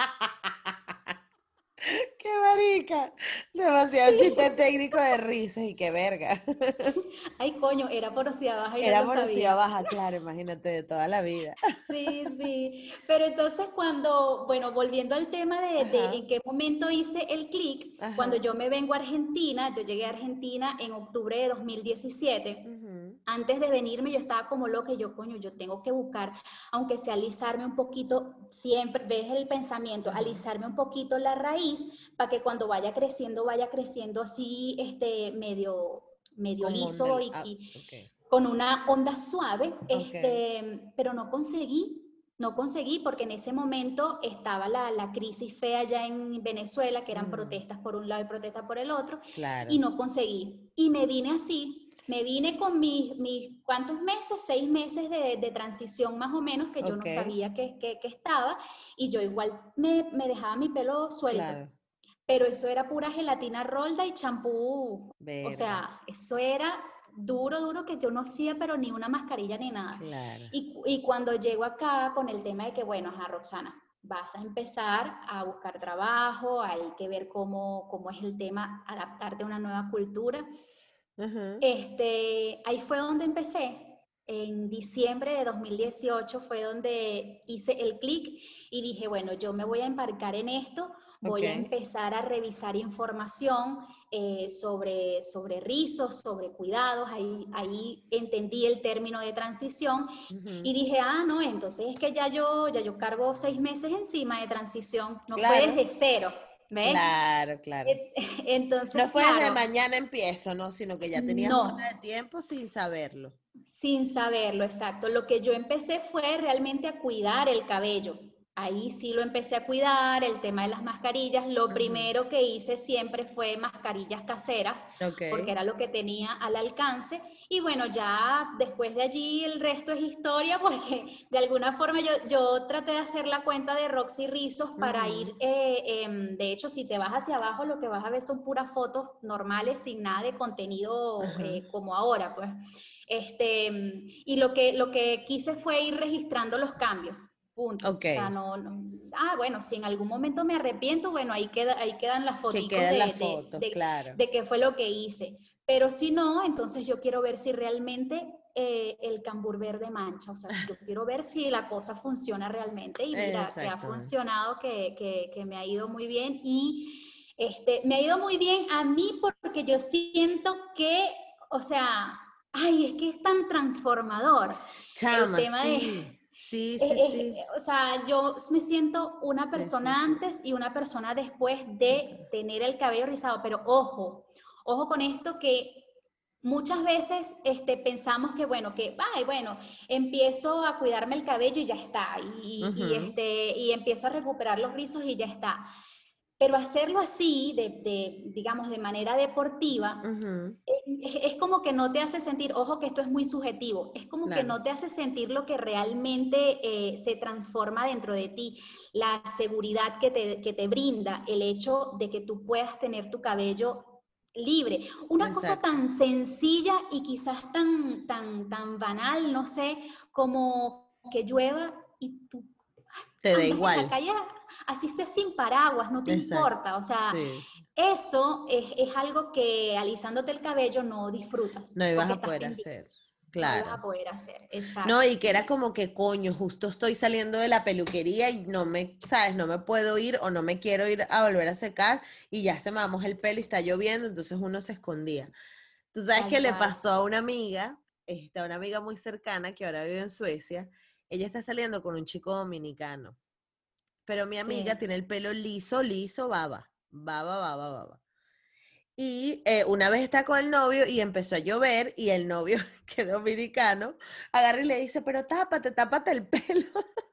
[SPEAKER 1] ¡Qué marica. Demasiado chiste técnico de risas y qué verga.
[SPEAKER 2] Ay, coño, era porosidad baja y
[SPEAKER 1] Era
[SPEAKER 2] no
[SPEAKER 1] porosidad baja, claro, imagínate, de toda la vida.
[SPEAKER 2] Sí, sí. Pero entonces cuando, bueno, volviendo al tema de, en qué momento hice el clic, cuando yo me vengo a Argentina, yo llegué a Argentina en octubre de 2017.
[SPEAKER 1] Ujú.
[SPEAKER 2] Antes de venirme yo estaba como loca, y yo coño, yo tengo que buscar, aunque sea alisarme un poquito, siempre ves el pensamiento, alisarme un poquito la raíz para que cuando vaya creciendo, vaya creciendo así, este, medio, medio
[SPEAKER 1] Como
[SPEAKER 2] liso
[SPEAKER 1] del-
[SPEAKER 2] y,
[SPEAKER 1] ah,
[SPEAKER 2] y
[SPEAKER 1] ok.
[SPEAKER 2] con una onda suave, este, pero no conseguí, no conseguí porque en ese momento estaba la, la crisis fea allá en Venezuela, que eran
[SPEAKER 1] Mm.
[SPEAKER 2] protestas por un lado y protestas por el otro,
[SPEAKER 1] Claro.
[SPEAKER 2] y no conseguí. Y me vine así, me vine con mis, mis ¿cuántos meses? Seis meses de, de transición más o menos, que yo no sabía que, que- que estaba, y yo igual me, me dejaba mi pelo suelto,
[SPEAKER 1] Claro.
[SPEAKER 2] pero eso era pura gelatina rolda y champú, o sea, eso era duro, duro, que yo no hacía, pero ni una mascarilla ni nada.
[SPEAKER 1] Claro.
[SPEAKER 2] Y, y cuando llego acá con el tema de que, bueno, ajá, Roxana, vas a empezar a buscar trabajo, hay que ver cómo, cómo es el tema, adaptarte a una nueva cultura. Este, ahí fue donde empecé. En diciembre de 2018 fue donde hice el clic y dije, bueno, yo me voy a embarcar en esto, voy a empezar a revisar información eh, sobre, sobre rizos, sobre cuidados. Ahí, ahí entendí el término de transición y dije, ah, no, entonces es que ya yo, ya yo cargo seis meses encima de transición, no
[SPEAKER 1] Claro.
[SPEAKER 2] fue desde cero, ¿ves?
[SPEAKER 1] Claro, claro.
[SPEAKER 2] Entonces,
[SPEAKER 1] No fue desde mañana empiezo, ¿no? Sino que ya tenías
[SPEAKER 2] No.
[SPEAKER 1] de tiempo sin saberlo.
[SPEAKER 2] sin saberlo, exacto. Lo que yo empecé fue realmente a cuidar el cabello. Ahí sí lo empecé a cuidar, el tema de las mascarillas. Lo primero que hice siempre fue mascarillas caseras, porque era lo que tenía al alcance. Y bueno, ya después de allí el resto es historia, porque de alguna forma yo, yo traté de hacer la cuenta de Roxy Rizos para ir, eh, em, de hecho, si te vas hacia abajo, lo que vas a ver son puras fotos normales, sin nada de contenido eh, como ahora, pues. Este, y lo que, lo que quise fue ir registrando los cambios. Punto.
[SPEAKER 1] Ok.
[SPEAKER 2] O sea, no, no- ah, bueno, si en algún momento me arrepiento, bueno, ahí, queda, ahí quedan las
[SPEAKER 1] Que
[SPEAKER 2] fotos de,
[SPEAKER 1] las
[SPEAKER 2] de-
[SPEAKER 1] fotos,
[SPEAKER 2] de-
[SPEAKER 1] claro.
[SPEAKER 2] de qué fue lo que hice. Pero si no, entonces yo quiero ver si realmente eh, el cambur verde mancha. O sea, yo quiero ver si la cosa funciona realmente. Y mira, que ha funcionado, que, que- que me ha ido muy bien. Y este, me ha ido muy bien a mí porque yo siento que, o sea, ay, es que es tan transformador.
[SPEAKER 1] Chama,
[SPEAKER 2] tema de-
[SPEAKER 1] sí. Sí,
[SPEAKER 2] Es-
[SPEAKER 1] sí,
[SPEAKER 2] es-
[SPEAKER 1] sí.
[SPEAKER 2] o sea, yo me siento una persona
[SPEAKER 1] sí,
[SPEAKER 2] antes y una persona después de tener el cabello rizado, pero ojo, ojo con esto que muchas veces este, pensamos que, bueno, que, ay, bueno, empiezo a cuidarme el cabello y ya está, y, este, y empiezo a recuperar los rizos y ya está. Pero hacerlo así, de, de, digamos, de manera deportiva,
[SPEAKER 1] Ujú.
[SPEAKER 2] es, es como que no te hace sentir, ojo que esto es muy subjetivo, es como que no te hace sentir lo que realmente eh, se transforma dentro de ti, la seguridad que te, que te brinda el hecho de que tú puedas tener tu cabello libre. Una cosa tan sencilla y quizás tan, tan, tan banal, no sé, como que llueva y tú
[SPEAKER 1] Te da
[SPEAKER 2] en
[SPEAKER 1] igual.
[SPEAKER 2] la calle, así sea sin paraguas, no te
[SPEAKER 1] Exacto.
[SPEAKER 2] importa, o sea,
[SPEAKER 1] Sí.
[SPEAKER 2] eso es, es algo que alisándote el cabello no disfrutas.
[SPEAKER 1] No ibas a poder hacer.
[SPEAKER 2] No ibas a
[SPEAKER 1] Claro.
[SPEAKER 2] poder hacer, exacto.
[SPEAKER 1] No, y que era como que, coño, justo estoy saliendo de la peluquería y no me, ¿sabes? No me puedo ir o no me quiero ir a volver a secar y ya se me mojó el pelo y está lloviendo, entonces uno se escondía. Tú sabes
[SPEAKER 2] Tal
[SPEAKER 1] que le
[SPEAKER 2] cual.
[SPEAKER 1] pasó a una amiga, este, a una amiga muy cercana que ahora vive en Suecia, ella está saliendo con un chico dominicano, pero mi amiga
[SPEAKER 2] Sí.
[SPEAKER 1] tiene el pelo liso, liso, baba, baba, baba, baba. Y eh, una vez está con el novio y empezó a llover y el novio, que es dominicano, agarra y le dice, pero tápate, tápate el pelo.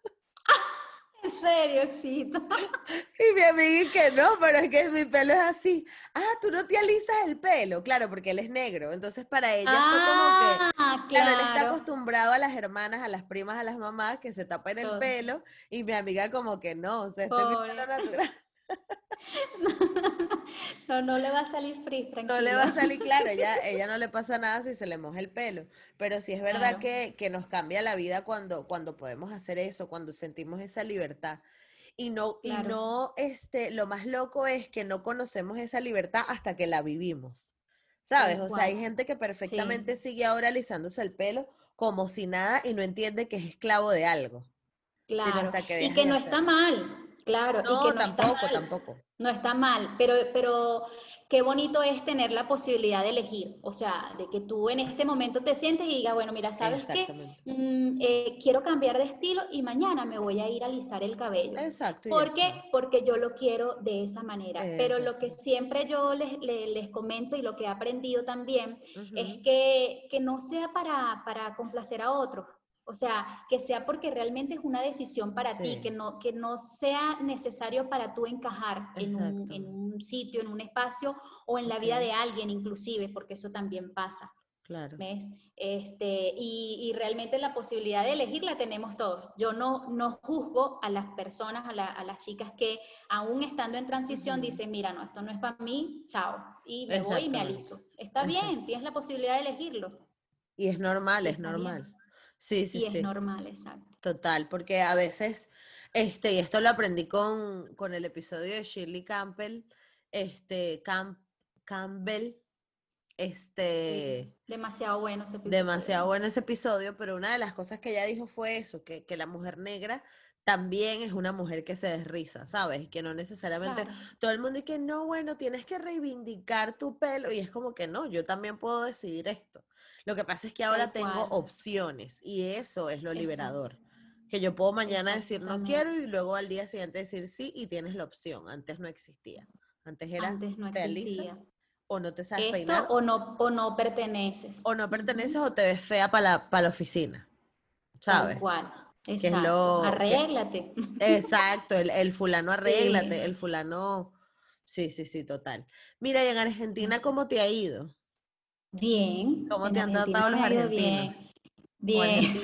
[SPEAKER 2] En serio, sí.
[SPEAKER 1] Y mi amiga que no, pero es que mi pelo es así. Ah, tú no te alisas el pelo. Claro, porque él es negro. Entonces para ella fue como que,
[SPEAKER 2] Ah,
[SPEAKER 1] claro, él está acostumbrado a las hermanas, a las primas, a las mamás que se tapen el
[SPEAKER 2] Todo.
[SPEAKER 1] pelo y mi amiga como que no, o sea, este es mi pelo natural.
[SPEAKER 2] No, no le va a salir frizz, tranquilo.
[SPEAKER 1] No le va a salir claro, ella, ella no le pasa nada si se le moja el pelo, pero sí es verdad
[SPEAKER 2] Claro.
[SPEAKER 1] que, que nos cambia la vida cuando, cuando podemos hacer eso, cuando sentimos esa libertad. Y no, y no, este, lo más loco es que no conocemos esa libertad hasta que la vivimos. ¿Sabes? O sea, hay gente que perfectamente sigue ahora alisándose el pelo como si nada y no entiende que es esclavo de algo.
[SPEAKER 2] Claro. y que no está mal. Claro,
[SPEAKER 1] no, y que no tampoco, está mal. tampoco.
[SPEAKER 2] No está mal, pero, pero qué bonito es tener la posibilidad de elegir. O sea, de que tú en este momento te sientes y digas, bueno, mira, ¿sabes qué? Mm, eh, quiero cambiar de estilo y mañana me voy a ir a alisar el cabello.
[SPEAKER 1] Exacto.
[SPEAKER 2] ¿Por qué? Porque yo lo quiero de esa manera. Pero lo que siempre yo les, les, comento y lo que he aprendido también es que, que no sea para, para complacer a otros o sea, que sea porque realmente es una decisión para ti, que no, que no sea necesario para tú encajar en un, sitio, en un espacio o en la vida de alguien inclusive, porque eso también pasa.
[SPEAKER 1] Claro.
[SPEAKER 2] ¿Ves? Este, y, realmente la posibilidad de elegir la tenemos todos. Yo no, no juzgo a las personas, a, las chicas que aún estando en transición dicen, mira, no, esto no es para mí, chao. Y me voy y me aliso. Está bien, tienes la posibilidad de elegirlo.
[SPEAKER 1] Y es normal, es normal. Sí, sí,
[SPEAKER 2] y
[SPEAKER 1] sí.
[SPEAKER 2] es normal, exacto.
[SPEAKER 1] Total, porque a veces, este, y esto lo aprendí con, con el episodio de Shirley Campbell, este, Campbell, este...
[SPEAKER 2] demasiado bueno ese episodio.
[SPEAKER 1] Demasiado bueno ese episodio, pero una de las cosas que ella dijo fue eso, que, que la mujer negra también es una mujer que se desriza, ¿sabes? Que no necesariamente todo el mundo dice que no, bueno, tienes que reivindicar tu pelo y es como que no, yo también puedo decidir esto. Lo que pasa es que ahora tengo opciones y eso es lo liberador. Que yo puedo mañana decir no quiero y luego al día siguiente decir sí y tienes la opción. Antes no existía. Antes era
[SPEAKER 2] Antes no existía.
[SPEAKER 1] o no te sabes peinar.
[SPEAKER 2] O no, o no perteneces.
[SPEAKER 1] O no perteneces o te ves fea para la, para la oficina. ¿Sabes?
[SPEAKER 2] Tal cual. Exacto. arréglate.
[SPEAKER 1] exacto, el, fulano arréglate, el fulano. Sí, sí, sí, total. Mira, y en Argentina, ¿cómo te ha ido?
[SPEAKER 2] Bien.
[SPEAKER 1] ¿Cómo te han tratado los argentinos?
[SPEAKER 2] Bien.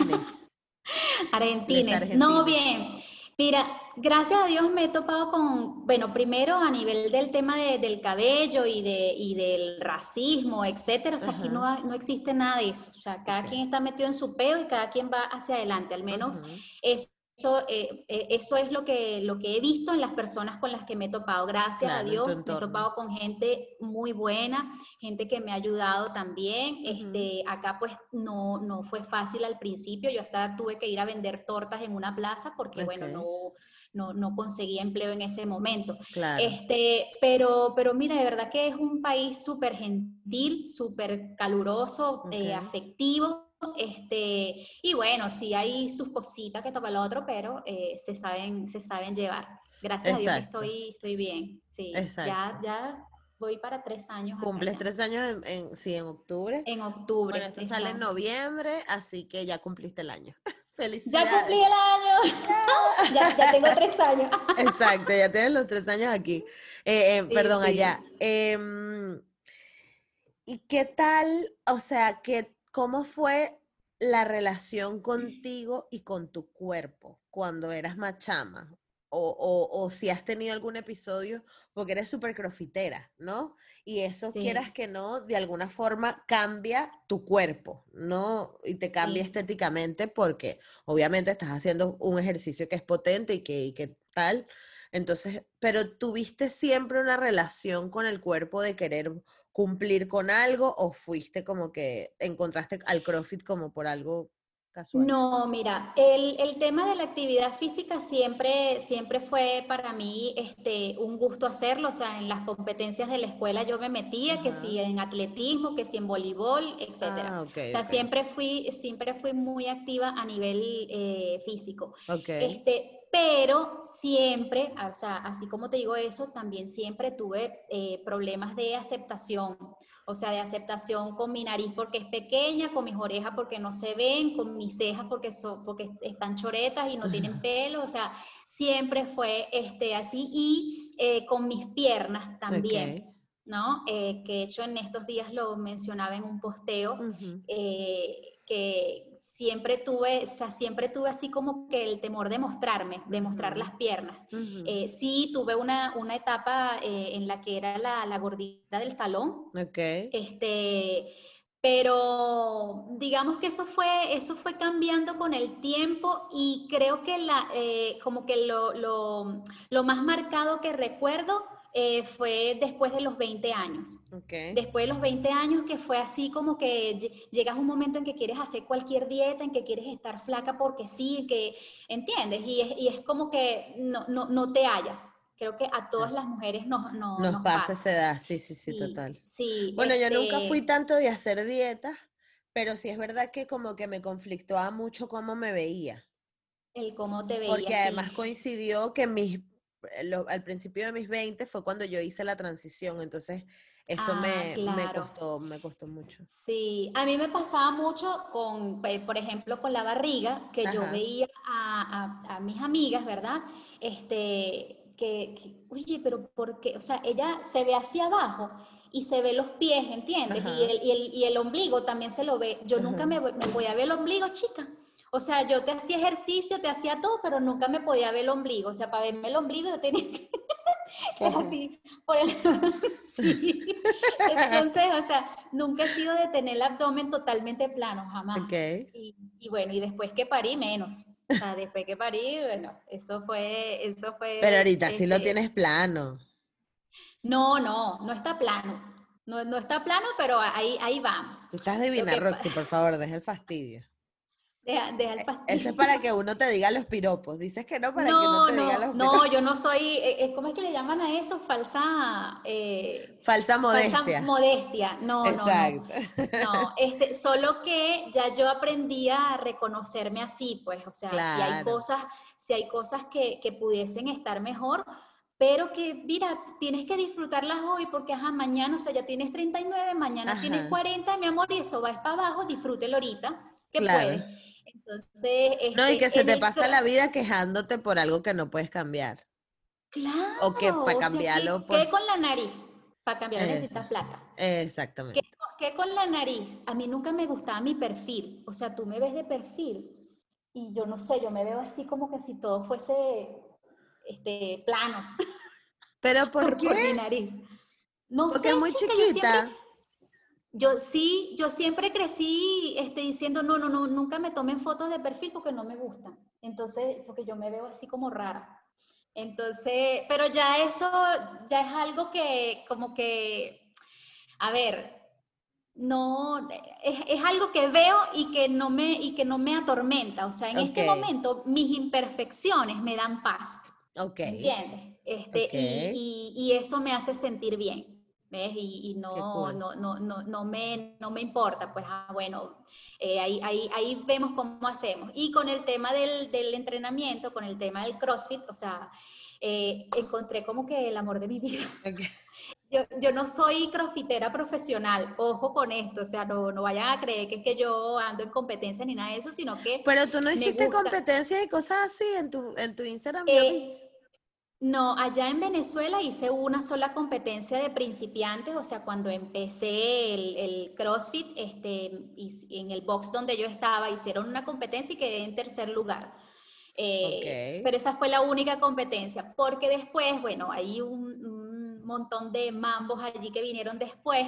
[SPEAKER 2] Argentines. No, bien. Mira, gracias a Dios me he topado con, bueno, primero a nivel del tema del cabello y, de, y del racismo, etcétera. O sea, aquí no, no existe nada de eso. O sea, cada quien está metido en su peo y cada quien va hacia adelante. Al menos es eso, eh, eh, eso es lo que, lo que he visto en las personas con las que me he topado. Gracias a Dios, me he topado con gente muy buena, gente que me ha ayudado también. este, acá pues no, no fue fácil al principio, yo hasta tuve que ir a vender tortas en una plaza porque bueno, no, no, no, conseguía empleo en ese momento. Este, pero, pero mira, de verdad que es un país súper gentil, súper caluroso, eh, afectivo este, y bueno, sí hay sus cositas que toca el otro, pero eh, se, saben, se saben llevar. Gracias a Dios estoy, estoy bien. Sí, ya, ya voy para tres años.
[SPEAKER 1] Cumples tres años en, sí, en octubre.
[SPEAKER 2] En octubre.
[SPEAKER 1] Bueno, esto sale en noviembre, así que ya cumpliste el año. Felicidades.
[SPEAKER 2] Ya cumplí el año. ya, ya, tengo tres años.
[SPEAKER 1] Exacto, ya tienes los tres años aquí. Eh, eh, perdón, allá. Em, ¿Y qué tal, o sea, qué ¿Cómo fue la relación contigo y con tu cuerpo cuando eras machama? O, o, si has tenido algún episodio, porque eres súper crofitera, ¿no? Y eso quieras que no, de alguna forma cambia tu cuerpo, ¿no? Y te cambia estéticamente porque obviamente estás haciendo un ejercicio que es potente y que, y que tal. Entonces, pero tuviste siempre una relación con el cuerpo de querer cumplir con algo o fuiste como que encontraste al CrossFit como por algo casual?
[SPEAKER 2] No, mira, el, el, tema de la actividad física siempre, siempre fue para mí este, un gusto hacerlo, o sea, en las competencias de la escuela yo me metía, que si en atletismo, que si en voleibol, etc. Ah, o sea, siempre, fui, siempre fui muy activa a nivel eh, físico. Este, pero siempre, o sea, así como te digo eso, también siempre tuve eh, problemas de aceptación, o sea, de aceptación con mi nariz porque es pequeña, con mis orejas porque no se ven, con mis cejas porque, son, porque están choretas y no tienen pelo, o sea, siempre fue este, así y eh, con mis piernas también. ¿no? Eh, que de hecho en estos días lo mencionaba en un posteo, que, siempre tuve, o sea, siempre tuve así como que el temor de mostrarme, de mostrar las piernas. Eh, sí, tuve una, una etapa eh, en la que era la, la, gordita del salón.
[SPEAKER 1] Ok.
[SPEAKER 2] Este, pero digamos que eso fue, eso fue cambiando con el tiempo y creo que la, eh, como que lo, lo, lo, más marcado que recuerdo eh, fue después de los 20 años. Después de los 20 años que fue así como que llegas a un momento en que quieres hacer cualquier dieta, en que quieres estar flaca porque sí, que, ¿entiendes? Y es, y es como que no, no, no te hallas creo que a todas las mujeres nos,
[SPEAKER 1] nos, nos, pasa, esa edad, sí, sí, sí, total. Sí, bueno, yo nunca fui este tanto de hacer dietas, pero sí es verdad que como que me conflictuaba mucho cómo me veía.
[SPEAKER 2] El cómo te veía.
[SPEAKER 1] Porque además coincidió que mis, al principio de mis 20 fue cuando yo hice la transición, entonces eso ah, me, me, costó, me costó mucho.
[SPEAKER 2] Sí, a mí me pasaba mucho con, por ejemplo, con la barriga, que yo veía a, a, a mis amigas, ¿verdad? Este, que, oye, pero ¿por qué? O sea, ella se ve hacia abajo y se ve los pies, ¿entiendes? Y el, y el, y, el, ombligo también se lo ve. Yo nunca me, me podía ver el ombligo, chica. O sea, yo te hacía ejercicio, te hacía todo, pero nunca me podía ver el ombligo. O sea, para verme el ombligo yo tenía que... es así, por el... sí. Entonces, o sea, nunca he sido de tener el abdomen totalmente plano, jamás. Okay. Y, y bueno, y después que parí, menos. O sea, después que parí, bueno, eso fue, eso fue.
[SPEAKER 1] Pero ahorita sí lo este tienes plano.
[SPEAKER 2] No, no, no está plano. No, no está plano, pero ahí, ahí vamos.
[SPEAKER 1] Tú estás divina, Roxy, por favor, deja el fastidio.
[SPEAKER 2] Deja, deja el
[SPEAKER 1] fastidio. E, eso es para que uno te diga los piropos. Dices que no para que uno te diga los piropos.
[SPEAKER 2] No, yo no soy, eh, eh, ¿cómo es que le llaman a eso? Falsa.
[SPEAKER 1] Eh, falsa modestia. Falsa
[SPEAKER 2] modestia. No, Exacto. no, no. este, solo que ya yo aprendí a reconocerme así, pues, o sea, si hay cosas, si hay cosas que, que pudiesen estar mejor, pero que, mira, tienes que disfrutarlas hoy porque, ajá, mañana, o sea, ya tienes 39, mañana tienes 40, mi amor, y eso va para abajo, disfrútelo ahorita, que claro. Entonces,
[SPEAKER 1] no, y este, que se te pasa la vida quejándote por algo que no puedes cambiar.
[SPEAKER 2] Claro.
[SPEAKER 1] O que para cambiarlo.
[SPEAKER 2] ¿qué, con la nariz? Para cambiar necesitas plata.
[SPEAKER 1] Exactamente.
[SPEAKER 2] ¿Qué, ¿Qué, con la nariz? A mí nunca me gustaba mi perfil. O sea, tú me ves de perfil y yo no sé, yo me veo así como que si todo fuese este, plano.
[SPEAKER 1] ¿Pero por, qué?
[SPEAKER 2] Por mi nariz. No
[SPEAKER 1] Porque es muy chiquita
[SPEAKER 2] yo sí, yo siempre crecí este, diciendo, no, no, no, nunca me tomen fotos de perfil porque no me gustan. Entonces, porque yo me veo así como rara. Entonces, pero ya eso, ya es algo que como que, a ver, no, es, es, algo que veo y que no me, y que no me atormenta. O sea, en este momento mis imperfecciones me dan paz.
[SPEAKER 1] Ok.
[SPEAKER 2] ¿Entiendes? Este, y, y, y eso me hace sentir bien. Y, no, no, no, no, no, me, no me importa, pues, ah, bueno, eh, ahí, ahí, ahí vemos cómo hacemos. Y con el tema del, del entrenamiento, con el tema del CrossFit, o sea, eh, encontré como que el amor de mi vida. Yo, yo, no soy crossfitera profesional, ojo con esto, o sea, no, no vayan a creer que es que yo ando en competencia ni nada de eso, sino que...
[SPEAKER 1] Pero tú no hiciste competencias y cosas así en tu, en tu Instagram. Eh,
[SPEAKER 2] no, allá en Venezuela hice una sola competencia de principiantes, o sea, cuando empecé el, CrossFit, este, en el box donde yo estaba, hicieron una competencia y quedé en tercer lugar. Eh, pero esa fue la única competencia, porque después, bueno, hay un, montón de mambos allí que vinieron después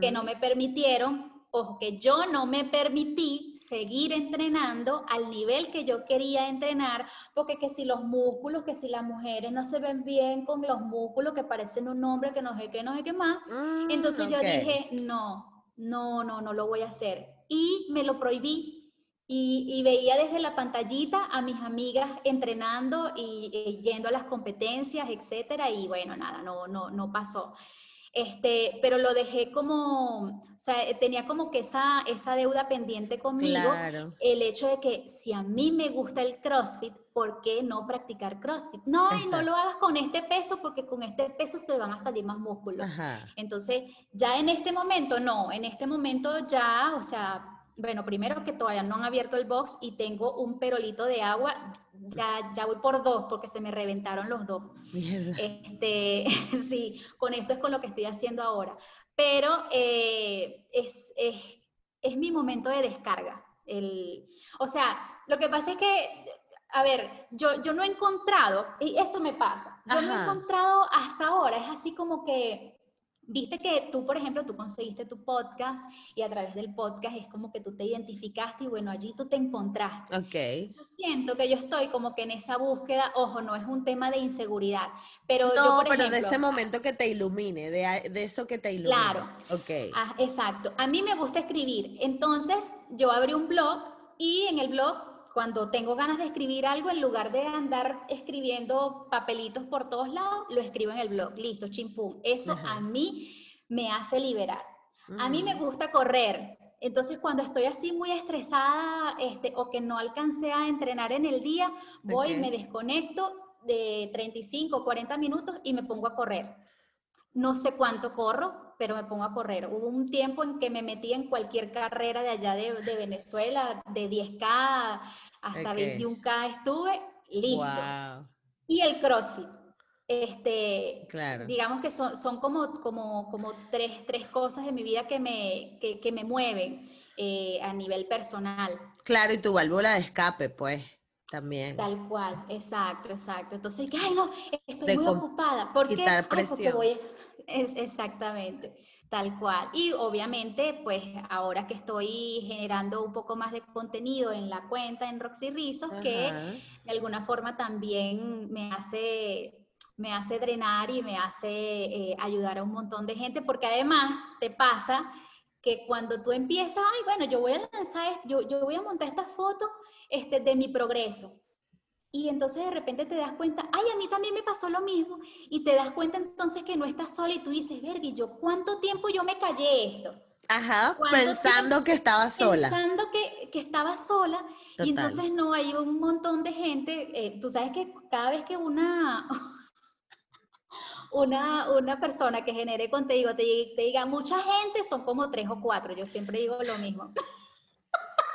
[SPEAKER 2] que no me permitieron ojo, que yo no me permití seguir entrenando al nivel que yo quería entrenar, porque que si los músculos, que si las mujeres no se ven bien con los músculos que parecen un hombre que no sé qué, no sé qué más, mm, entonces yo dije, no, no, no, no lo voy a hacer. Y me lo prohibí. Y, veía desde la pantallita a mis amigas entrenando y, y yendo a las competencias, etcétera, y bueno, nada, no, no, no pasó. Este, pero lo dejé como, o sea, eh, tenía como que esa, esa deuda pendiente conmigo, el hecho de que si a mí me gusta el CrossFit, ¿por qué no practicar CrossFit? No, y no lo hagas con este peso porque con este peso te van a salir más músculos. Entonces, ya en este momento, no, en este momento ya, o sea, bueno, primero que todavía no han abierto el box y tengo un perolito de agua, ya, ya voy por dos porque se me reventaron los dos. Este, sí, con eso es con lo que estoy haciendo ahora. Pero eh, es, es, es, mi momento de descarga. El, o sea, lo que pasa es que, a ver, yo, yo no he encontrado, y eso me pasa, yo no he encontrado hasta ahora, es así como que Viste que tú, por ejemplo, tú conseguiste tu podcast y a través del podcast es como que tú te identificaste y bueno, allí tú te encontraste.
[SPEAKER 1] Ok.
[SPEAKER 2] Yo siento que yo estoy como que en esa búsqueda, ojo, no es un tema de inseguridad, pero
[SPEAKER 1] No,
[SPEAKER 2] yo, por
[SPEAKER 1] pero de
[SPEAKER 2] ejemplo,
[SPEAKER 1] ese momento que te ilumine, de, de eso que te ilumine.
[SPEAKER 2] Claro.
[SPEAKER 1] Ok.
[SPEAKER 2] Ah, exacto. A mí me gusta escribir. Entonces, yo abrí un blog y en el blog, cuando tengo ganas de escribir algo, en lugar de andar escribiendo papelitos por todos lados, lo escribo en el blog. Listo, chimpum. Eso
[SPEAKER 1] Ajá.
[SPEAKER 2] a mí me hace liberar. A mí me
[SPEAKER 1] Mm,
[SPEAKER 2] gusta correr. Entonces, cuando estoy así muy estresada este, o que no alcancé a entrenar en el día, voy,
[SPEAKER 1] Ok.
[SPEAKER 2] me desconecto de 35, 40 minutos y me pongo a correr. No sé cuánto corro, pero me pongo a correr. Hubo un tiempo en que me metí en cualquier carrera de allá de, de Venezuela, de 10K hasta
[SPEAKER 1] Ok.
[SPEAKER 2] 21K estuve, listo.
[SPEAKER 1] Wow.
[SPEAKER 2] Y el CrossFit. Este,
[SPEAKER 1] Claro.
[SPEAKER 2] digamos que son, son como, como, como tres, tres cosas de mi vida que me, que, que me mueven eh, a nivel personal.
[SPEAKER 1] Claro, y tu válvula de escape, pues, también.
[SPEAKER 2] Tal cual, exacto, exacto. Entonces, ay, no, estoy
[SPEAKER 1] De
[SPEAKER 2] muy ocupada. ¿Por qué? Ay, porque voy- es, exactamente, tal cual. Y obviamente, pues ahora que estoy generando un poco más de contenido en la cuenta en Roxy Rizos, que de alguna forma también me hace, me hace drenar y me hace eh, ayudar a un montón de gente, porque además te pasa que cuando tú empiezas, ay, bueno, yo voy a lanzar, yo voy a montar esta foto este, de mi progreso. Y entonces de repente te das cuenta, ay, a mí también me pasó lo mismo. Y te das cuenta entonces que no estás sola y tú dices, Vergui, yo cuánto tiempo yo me callé esto.
[SPEAKER 1] Ajá,
[SPEAKER 2] ¿Cuánto
[SPEAKER 1] pensando que estaba sola.
[SPEAKER 2] Pensando que, que estaba sola.
[SPEAKER 1] Total.
[SPEAKER 2] Y entonces no, hay un montón de gente, eh, tú sabes que cada vez que una, una, una persona que genere contenido te, te diga mucha gente, son como tres o cuatro, yo siempre digo lo mismo.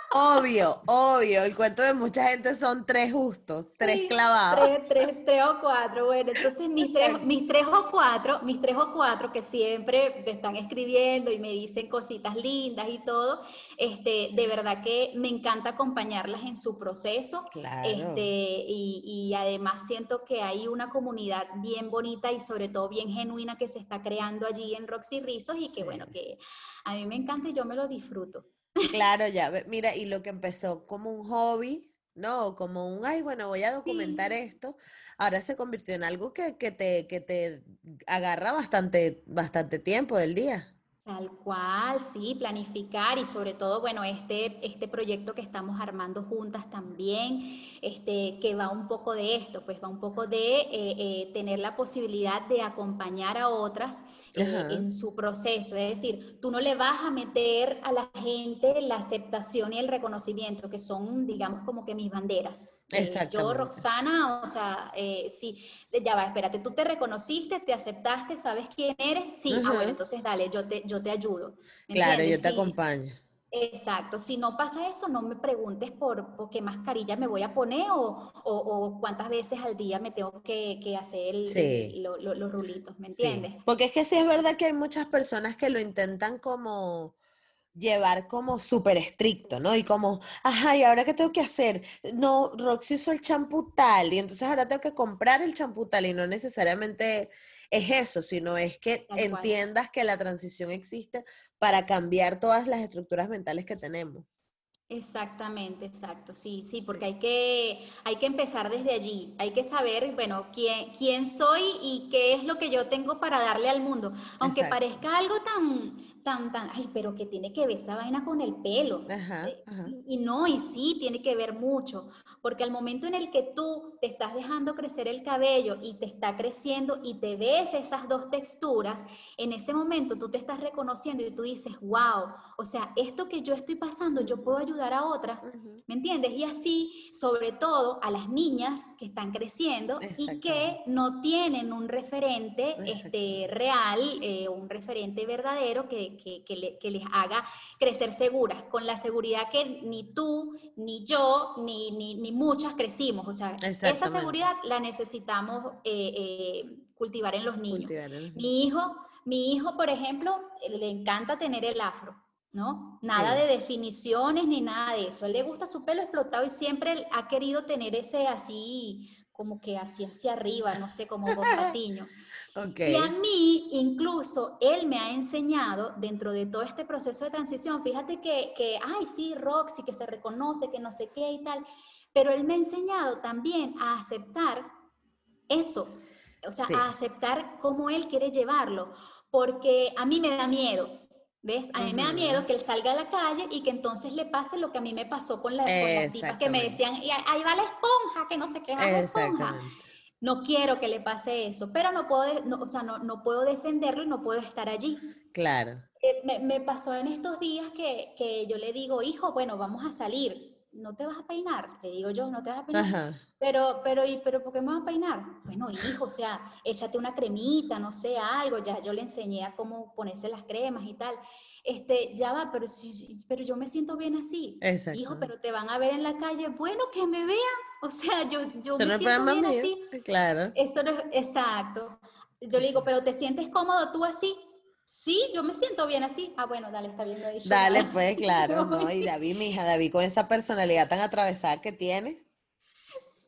[SPEAKER 1] Obvio, obvio. El cuento de mucha gente son tres justos, tres
[SPEAKER 2] Sí,
[SPEAKER 1] clavados.
[SPEAKER 2] Tres, tres, tres o cuatro, bueno, entonces mis tres, mis tres o cuatro, mis tres o cuatro que siempre me están escribiendo y me dicen cositas lindas y todo, este, de verdad que me encanta acompañarlas en su proceso.
[SPEAKER 1] Claro.
[SPEAKER 2] Este, y, y además siento que hay una comunidad bien bonita y sobre todo bien genuina que se está creando allí en Roxy Rizos y que bueno, que a mí me encanta y yo me lo disfruto.
[SPEAKER 1] Claro, ya. Mira, y lo que empezó como un hobby, ¿no? Como un, ay, bueno, voy a documentar
[SPEAKER 2] Sí.
[SPEAKER 1] esto, ahora se convirtió en algo que, que te, que te agarra bastante, bastante tiempo del día.
[SPEAKER 2] Tal cual, sí, planificar y sobre todo, bueno, este, este proyecto que estamos armando juntas también, este, que va un poco de esto, pues va un poco de eh, eh, tener la posibilidad de acompañar a otras eh, en su proceso. Es decir, tú no le vas a meter a la gente la aceptación y el reconocimiento, que son, digamos, como que mis banderas. Eh, yo. Roxana, o sea, eh, sí, ya va, espérate, tú te reconociste, te aceptaste, sabes quién eres, sí, ah, bueno, entonces dale, yo te, yo te ayudo. ¿me
[SPEAKER 1] Claro, yo te
[SPEAKER 2] Sí,
[SPEAKER 1] acompaño.
[SPEAKER 2] Exacto, si no pasa eso, no me preguntes por, por qué mascarilla me voy a poner o, o- o cuántas veces al día me tengo que, que hacer el-
[SPEAKER 1] Sí.
[SPEAKER 2] el- lo- lo- los rulitos, ¿me
[SPEAKER 1] Sí,
[SPEAKER 2] entiendes?
[SPEAKER 1] porque es que sí es verdad que hay muchas personas que lo intentan como llevar como súper estricto, ¿no? Y como, ajá, ¿y ahora qué tengo que hacer? No, Roxy usó el champú tal, y entonces ahora tengo que comprar el champú tal, y no necesariamente es eso, sino es que
[SPEAKER 2] Tal cual.
[SPEAKER 1] entiendas que la transición existe para cambiar todas las estructuras mentales que tenemos.
[SPEAKER 2] Exactamente, exacto, sí, sí, porque hay que, hay que empezar desde allí, hay que saber, bueno, quién, quién soy y qué es lo que yo tengo para darle al mundo, aunque
[SPEAKER 1] Exacto.
[SPEAKER 2] parezca algo tan, tan, tan, ay, pero que tiene que ver esa vaina con el pelo.
[SPEAKER 1] Ajá,
[SPEAKER 2] Eh,
[SPEAKER 1] ajá.
[SPEAKER 2] Y no, y sí, tiene que ver mucho, porque al momento en el que tú te estás dejando crecer el cabello y te está creciendo y te ves esas dos texturas, en ese momento tú te estás reconociendo y tú dices, wow, o sea, esto que yo estoy pasando, yo puedo ayudar a otras,
[SPEAKER 1] Ujú.
[SPEAKER 2] ¿me entiendes? Y así, sobre todo a las niñas que están creciendo y que no tienen un referente este, real, eh, un referente verdadero que, que- que le- que les haga crecer seguras, con la seguridad que ni tú, ni yo, ni, ni, ni muchas crecimos. O sea, esa seguridad la necesitamos eh, eh, cultivar en los niños.
[SPEAKER 1] El-
[SPEAKER 2] Mi hijo, mi hijo, por ejemplo, le encanta tener el afro, ¿no? Nada
[SPEAKER 1] Sí.
[SPEAKER 2] de definiciones ni nada de eso. A él le gusta su pelo explotado y siempre ha querido tener ese así, como que así hacia arriba, no sé, como Bob Patiño. Y a mí, incluso, él me ha enseñado dentro de todo este proceso de transición, fíjate que, que, ay, sí, Roxy, que se reconoce, que no sé qué y tal, pero él me ha enseñado también a aceptar eso, o sea, a aceptar cómo él quiere llevarlo, porque a mí me da miedo, ¿ves? A mí me da miedo que él salga a la calle y que entonces le pase lo que a mí me pasó con, la, con las tipas que me decían, ahí va la esponja, que no sé qué es la esponja. No quiero que le pase eso, pero no puedo, no, o sea, no, no, puedo defenderlo y no puedo estar allí.
[SPEAKER 1] Claro.
[SPEAKER 2] Eh, me, me, pasó en estos días que, que yo le digo, hijo, bueno, vamos a salir no te vas a peinar, le digo yo, no te vas a peinar. Pero, pero, ¿y, pero ¿por qué me vas a peinar? Bueno, hijo, o sea, échate una cremita, no sé, algo, ya yo le enseñé a cómo ponerse las cremas y tal. Este, ya va, pero, sí, pero yo me siento bien así. Exacto. Hijo, pero te van a ver en la calle, bueno, que me vean. O sea, yo, yo me siento bien así.
[SPEAKER 1] Claro.
[SPEAKER 2] Eso no es, exacto. Yo le digo, pero ¿te sientes cómodo tú así? Sí, yo me siento bien así. Ah, bueno, dale, está bien.
[SPEAKER 1] Dale, pues, claro, ¿no? Y David, mi hija, David, con esa personalidad tan atravesada que tiene.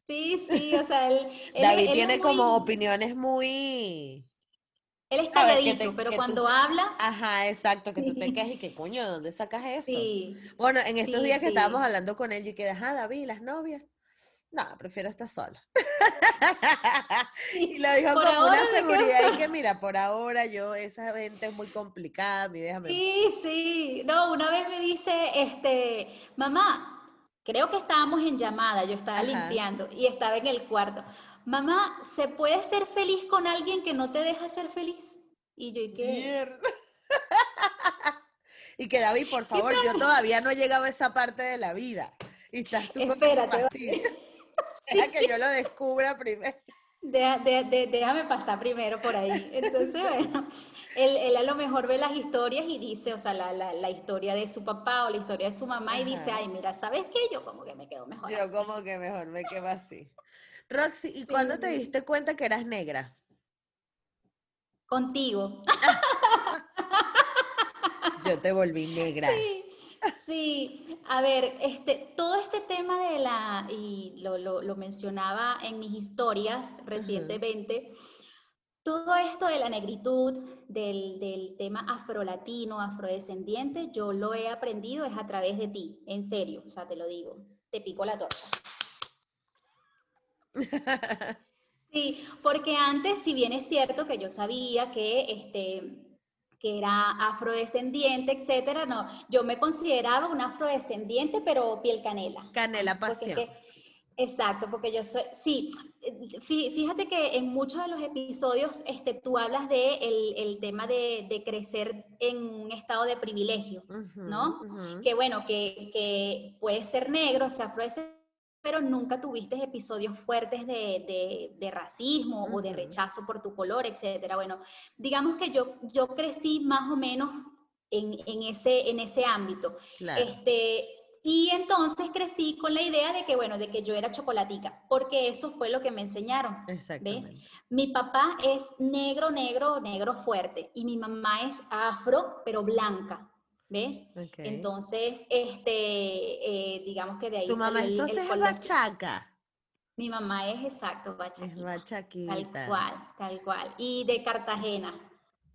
[SPEAKER 2] Sí, sí, o sea, él.
[SPEAKER 1] David tiene como opiniones muy.
[SPEAKER 2] Él es calladito, pero cuando habla.
[SPEAKER 1] Ajá, exacto, que tú te quejes y que coño, ¿de dónde sacas eso? Sí. Bueno, en estos días que estábamos hablando con él, y que, ajá, David, las novias. No, prefiero estar sola. y lo dijo con una seguridad y que mira, por ahora yo, esa gente es muy complicada, mi déjame.
[SPEAKER 2] Sí, sí. No, una vez me dice, este, mamá, creo que estábamos en llamada, yo estaba limpiando y estaba en el cuarto. Mamá, ¿se puede ser feliz con alguien que no te deja ser feliz? Y yo, ¿y qué? Mierda.
[SPEAKER 1] y que David, por favor, yo todavía no he llegado a esa parte de la vida. Y estás tú Espérate. Deja que yo lo descubra primero.
[SPEAKER 2] déjame pasar primero por ahí. Entonces, bueno, él, a lo mejor ve las historias y dice, o sea, la, la, historia de su papá o la historia de su mamá y dice, ay, mira, ¿sabes qué? Yo como que me quedo mejor.
[SPEAKER 1] Yo como que mejor me quedo así. Roxy, ¿y cuándo te diste cuenta que eras negra?
[SPEAKER 2] Contigo.
[SPEAKER 1] yo te volví negra.
[SPEAKER 2] Sí. Sí, a ver, este, todo este tema de la, y lo, lo, mencionaba en mis historias recientemente, todo esto de la negritud, del, del, tema afrolatino, afrodescendiente, yo lo he aprendido es a través de ti, en serio, o sea, te lo digo, te pico la torta. Sí, porque antes, si bien es cierto que yo sabía que este, que era afrodescendiente, etcétera. No, yo me consideraba una afrodescendiente, pero piel canela.
[SPEAKER 1] Canela pasión.
[SPEAKER 2] exacto, porque yo soy, sí, fíjate que en muchos de los episodios este, tú hablas de el, tema de, de, crecer en un estado de privilegio, ¿no? Que bueno, que, que puede ser negro, sea afrodescendiente pero nunca tuviste episodios fuertes de, de, racismo o de rechazo por tu color, etcétera. Bueno, digamos que yo, yo crecí más o menos en, en ese, en ese ámbito. Este, y entonces crecí con la idea de que, bueno, de que yo era chocolatica, porque eso fue lo que me enseñaron. ¿ves? Mi papá es negro, negro, negro fuerte, y mi mamá es afro, pero blanca. ¿Ves? Entonces, este, eh, digamos que de ahí.
[SPEAKER 1] ¿Tu mamá entonces es bachaca?
[SPEAKER 2] Mi mamá es exacto, bachaca.
[SPEAKER 1] Es bachaquita.
[SPEAKER 2] Tal cual, tal cual. Y de Cartagena.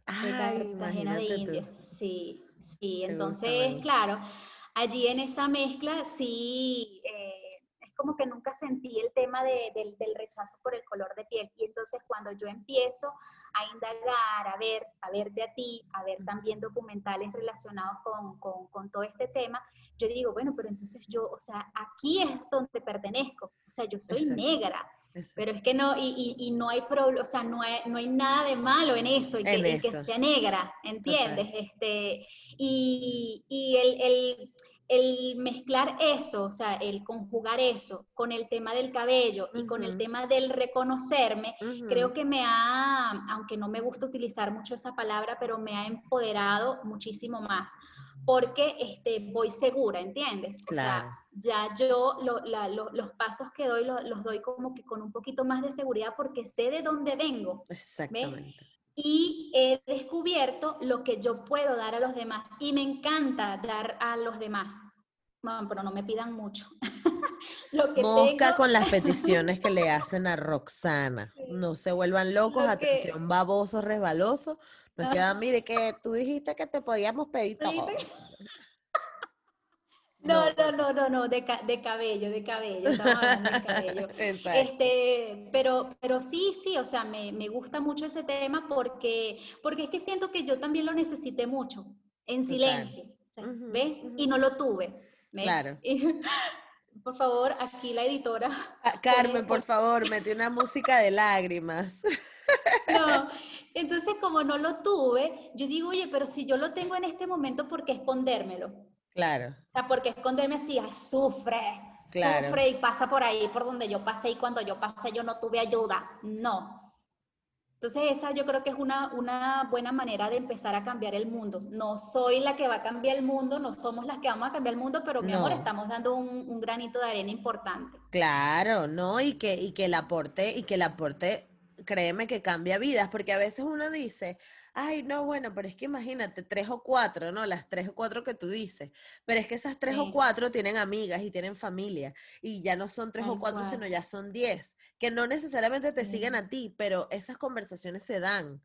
[SPEAKER 2] de Cartagena de India. Sí, sí. entonces, claro, allí en esa mezcla sí. Como que nunca sentí el tema del rechazo por el color de piel. Y entonces cuando yo empiezo a indagar, a ver, a verte a ti, a ver también documentales relacionados con, con, todo este tema, yo digo, bueno, pero entonces yo, o sea, aquí es donde pertenezco, o sea, yo soy negra. Pero es que no, y, y, no hay problema, o sea, no hay, no hay nada de malo en eso, y que, que sea negra, ¿entiendes? Este, y, y el, el el mezclar eso, o sea, el conjugar eso con el tema del cabello y con el tema del reconocerme, creo que me ha, aunque no me gusta utilizar mucho esa palabra, pero me ha empoderado muchísimo más, porque este, voy segura, ¿entiendes? O sea, ya yo los pasos que doy los, doy como que con un poquito más de seguridad porque sé de dónde vengo. Exactamente y he descubierto lo que yo puedo dar a los demás y me encanta dar a los demás. No, pero no me pidan mucho. Lo
[SPEAKER 1] Mosca con las peticiones que le hacen a Roxana. No se vuelvan locos, atención, baboso, resbaloso. Nos queda, mire, que tú dijiste que te podíamos pedir todo.
[SPEAKER 2] No, no, no, no, no, de, de cabello, de cabello, estamos hablando de cabello. este, pero, pero sí, sí, o sea, me, me, gusta mucho ese tema porque, porque es que siento que yo también lo necesité mucho, en silencio, ¿ves? Y no lo tuve.
[SPEAKER 1] Claro.
[SPEAKER 2] por favor, aquí la editora.
[SPEAKER 1] Ah, Carmen, por favor, mete una música de lágrimas.
[SPEAKER 2] No, entonces como no lo tuve, yo digo, oye, pero si yo lo tengo en este momento, ¿por qué escondérmelo?
[SPEAKER 1] Claro.
[SPEAKER 2] O sea, porque esconderme así, sufre, sufre y pasa por ahí, por donde yo pasé y cuando yo pasé yo no tuve ayuda. No. Entonces esa yo creo que es una, una buena manera de empezar a cambiar el mundo. No soy la que va a cambiar el mundo, no somos las que vamos a cambiar el mundo, pero mi amor, estamos dando un, un, granito de arena importante.
[SPEAKER 1] Claro, ¿no? Y que, y que el aporte, y que el aporte créeme que cambia vidas, porque a veces uno dice, ay, no, bueno, pero es que imagínate, tres o cuatro, ¿no? Las tres o cuatro que tú dices, pero es que esas tres o cuatro tienen amigas y tienen familia, y ya no son tres o cuatro, sino ya son diez, que no necesariamente te siguen a ti, pero esas conversaciones se dan.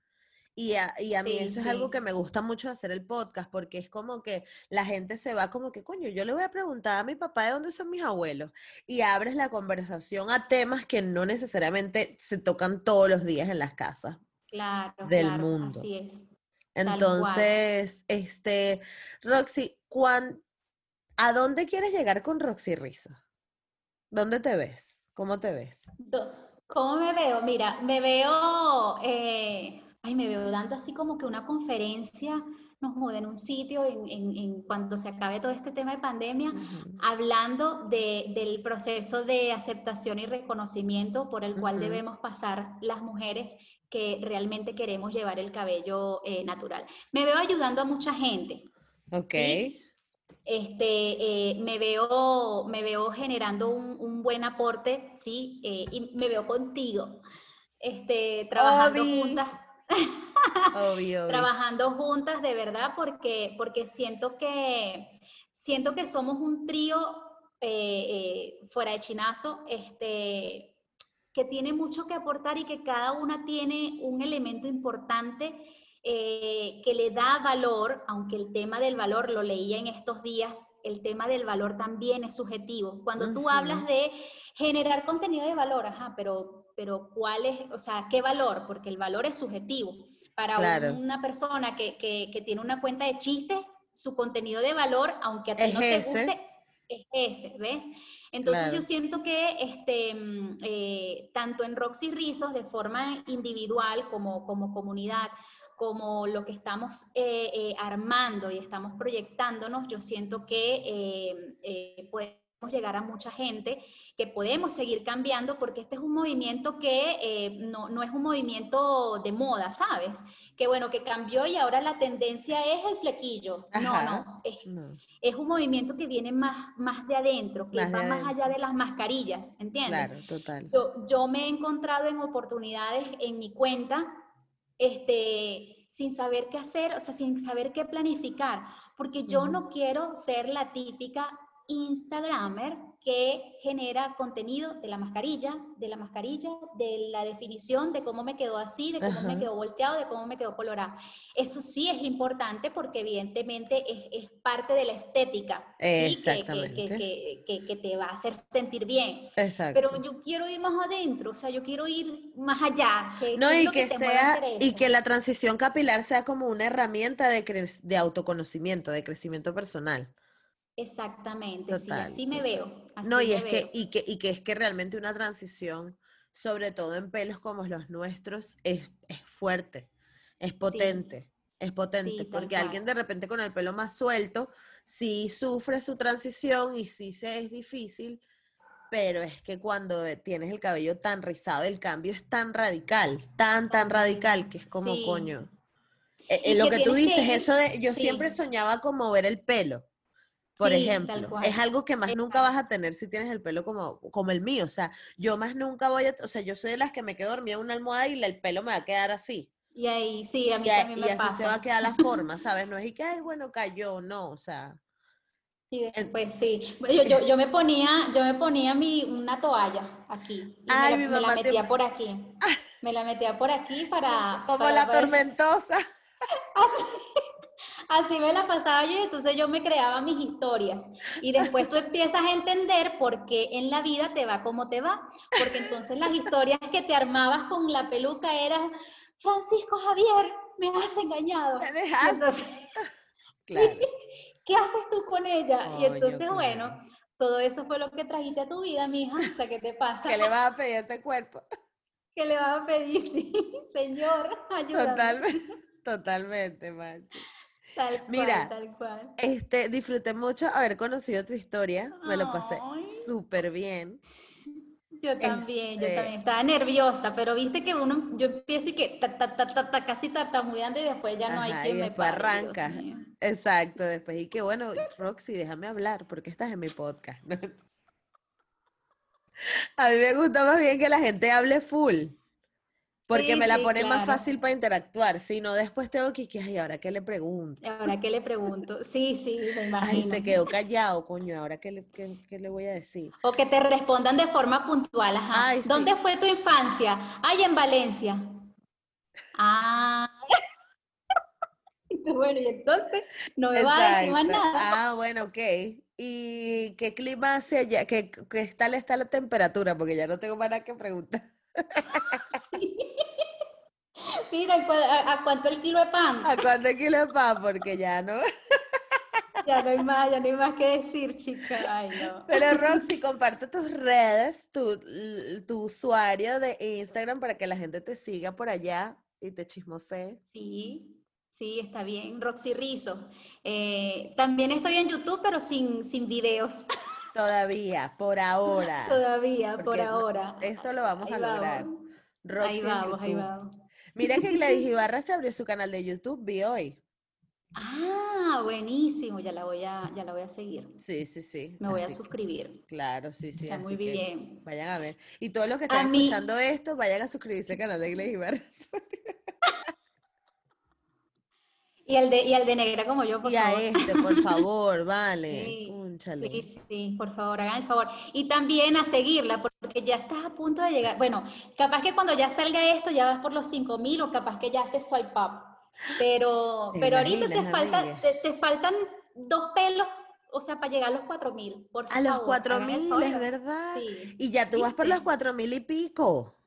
[SPEAKER 1] Y a, y a mí eso es algo que me gusta mucho hacer el podcast, porque es como que la gente se va como que, coño, yo le voy a preguntar a mi papá de dónde son mis abuelos. Y abres la conversación a temas que no necesariamente se tocan todos los días en las casas
[SPEAKER 2] claro,
[SPEAKER 1] del mundo.
[SPEAKER 2] Así es.
[SPEAKER 1] Entonces, este, Roxy, ¿a dónde quieres llegar con Roxy Rizzo? ¿Dónde te ves? ¿Cómo te ves?
[SPEAKER 2] ¿Cómo me veo? Mira, me veo... Eh ay, me veo dando así como que una conferencia, nos joda, en un sitio en, en, cuando se acabe todo este tema de pandemia, hablando de, del proceso de aceptación y reconocimiento por el cual debemos pasar las mujeres que realmente queremos llevar el cabello eh, natural. Me veo ayudando a mucha gente.
[SPEAKER 1] Ok.
[SPEAKER 2] Este, eh, me, veo, me veo generando un, buen aporte, ¿sí? Eh, y me veo contigo, este, trabajando juntas trabajando juntas de verdad porque, porque siento, que, siento que somos un trío eh, fuera de chinazo este, que tiene mucho que aportar y que cada una tiene un elemento importante eh, que le da valor, aunque el tema del valor lo leía en estos días, el tema del valor también es subjetivo. Cuando tú hablas de generar contenido de valor, ajá, pero, pero ¿cuál es, o sea, qué valor? Porque el valor es subjetivo. Para una persona que, que, tiene una cuenta de chistes, su contenido de valor, aunque a ti no te guste, es ese, ¿ves? Entonces yo siento que este, mm, eh, tanto en Roxy Rizos, de forma individual como, como comunidad, como lo que estamos eh, eh, armando y estamos proyectándonos, yo siento que podemos llegar a mucha gente, que podemos seguir cambiando, porque este es un movimiento que no, no, es un movimiento de moda, ¿sabes? Que bueno, que cambió y ahora la tendencia es el flequillo. no, no es, es, un movimiento que viene más, más de adentro, que va más allá de las mascarillas, ¿entiendes?
[SPEAKER 1] Claro, total.
[SPEAKER 2] Yo, yo me he encontrado en oportunidades en mi cuenta, este, sin saber qué hacer, o sea, sin saber qué planificar, porque yo no quiero ser la típica Instagramer que genera contenido de la mascarilla, de la mascarilla, de la definición de cómo me quedó así, de cómo me quedó volteado, de cómo me quedó colorado. Eso sí es importante porque evidentemente es, parte de la estética
[SPEAKER 1] Exactamente.
[SPEAKER 2] Que, que, te va a hacer sentir bien.
[SPEAKER 1] Exacto.
[SPEAKER 2] Pero yo quiero ir más adentro, o sea, yo quiero ir más allá.
[SPEAKER 1] no, y que, sea, y que la transición capilar sea como una herramienta de, de autoconocimiento, de crecimiento personal.
[SPEAKER 2] Exactamente, sí, así me veo.
[SPEAKER 1] no, y es que, y que, y que es que realmente una transición, sobre todo en pelos como los nuestros, es, es fuerte, es potente. Es potente, porque alguien de repente con el pelo más suelto, sí sufre su transición y sí se es difícil, pero es que cuando tienes el cabello tan rizado, el cambio es tan radical, tan, tan radical, que es como coño. Eh, eh, lo que, tú dices, eso de, yo siempre soñaba como ver el pelo por ejemplo, es algo que más nunca vas a tener si tienes el pelo como, como el mío. O sea, yo más nunca voy a, o sea, yo soy de las que me quedo dormida en una almohada y el pelo me va a quedar así.
[SPEAKER 2] Y ahí, sí, a mí también me
[SPEAKER 1] y así se va a quedar la forma, ¿sabes? No es y que, ay, bueno, cayó, no, o sea.
[SPEAKER 2] Y después sí, yo, yo, me ponía, yo me ponía mi, una toalla aquí. Y me, la, metía por aquí. Me la metía por aquí para...
[SPEAKER 1] Como la tormentosa.
[SPEAKER 2] Así, así, me la pasaba yo y entonces yo me creaba mis historias. Y después tú empiezas a entender por qué en la vida te va como te va. Porque entonces las historias que te armabas con la peluca eran, Francisco Javier, me has engañado. Me dejaste. claro. ¿qué haces tú con ella? y entonces, bueno, todo eso fue lo que trajiste a tu vida, mija, hasta ¿qué te pasa?
[SPEAKER 1] ¿Qué le vas a pedir a este cuerpo?
[SPEAKER 2] ¿Qué le vas a pedir? Sí, señor, ayúdame.
[SPEAKER 1] Totalmente, totalmente. Tal cual, Mira, tal cual. Este, disfruté mucho haber conocido tu historia, me lo pasé súper bien.
[SPEAKER 2] Yo también, yo este también. Estaba nerviosa, pero viste que uno, yo empiezo y que ta, ta, ta, ta, casi tartamudeando y después ya no hay quien y me
[SPEAKER 1] después arranca. Exacto, después y que bueno, Roxy, déjame hablar porque estás en mi podcast. A mí me gusta más bien que la gente hable full. Porque me la pone más fácil para interactuar. Si no, después tengo que, que, ay, ¿ahora qué le pregunto?
[SPEAKER 2] ¿Ahora qué le pregunto? Sí, sí, me imagino.
[SPEAKER 1] Ay, se quedó callado, coño, ¿ahora qué le, qué, le voy a decir?
[SPEAKER 2] O que te respondan de forma puntual, ajá. ¿Dónde fue tu infancia? Ay, en Valencia. Ah. bueno, y entonces no me va a decir más nada.
[SPEAKER 1] Ah, bueno, ok. ¿Y qué clima hace allá? ¿Qué, qué tal está la temperatura? Porque ya no tengo más nada que preguntar.
[SPEAKER 2] Mira, ¿a, cuánto el kilo de pan?
[SPEAKER 1] ¿A cuánto el kilo de pan? Porque ya no.
[SPEAKER 2] Ya no hay más, ya no hay más que decir, chica. Ay, no.
[SPEAKER 1] Pero Roxy, comparte tus redes, tu, tu usuario de Instagram para que la gente te siga por allá y te chismosee.
[SPEAKER 2] Sí, sí, está bien. Roxy Rizo. Eh, también estoy en YouTube, pero sin, sin videos.
[SPEAKER 1] Todavía, por ahora.
[SPEAKER 2] Todavía, por ahora.
[SPEAKER 1] Eso lo vamos a lograr. Roxy ahí vamos, ahí vamos. Mira que Gladys Ibarra se abrió su canal de YouTube, vi hoy.
[SPEAKER 2] Ah, buenísimo, ya la voy a, ya la voy a seguir.
[SPEAKER 1] Sí, sí, sí.
[SPEAKER 2] Me voy a suscribir.
[SPEAKER 1] Claro, sí, sí.
[SPEAKER 2] Está muy bien.
[SPEAKER 1] Vayan a ver. Y todos los que están escuchando esto, vayan a suscribirse al canal de Gladys Ibarra.
[SPEAKER 2] Y al de, y al de negra como yo,
[SPEAKER 1] por favor. Y a este, por favor, vale.
[SPEAKER 2] Sí, sí, sí, por favor, hagan el favor. Y también a seguirla, porque ya estás a punto de llegar. Bueno, capaz que cuando ya salga esto ya vas por los 5000 o capaz que ya haces swipe up. Pero, pero ahorita te, falta, te, faltan dos pelos o sea, para llegar a los 4000.
[SPEAKER 1] A los 4000, es verdad. Sí. Y ya tú vas por los 4000 y pico.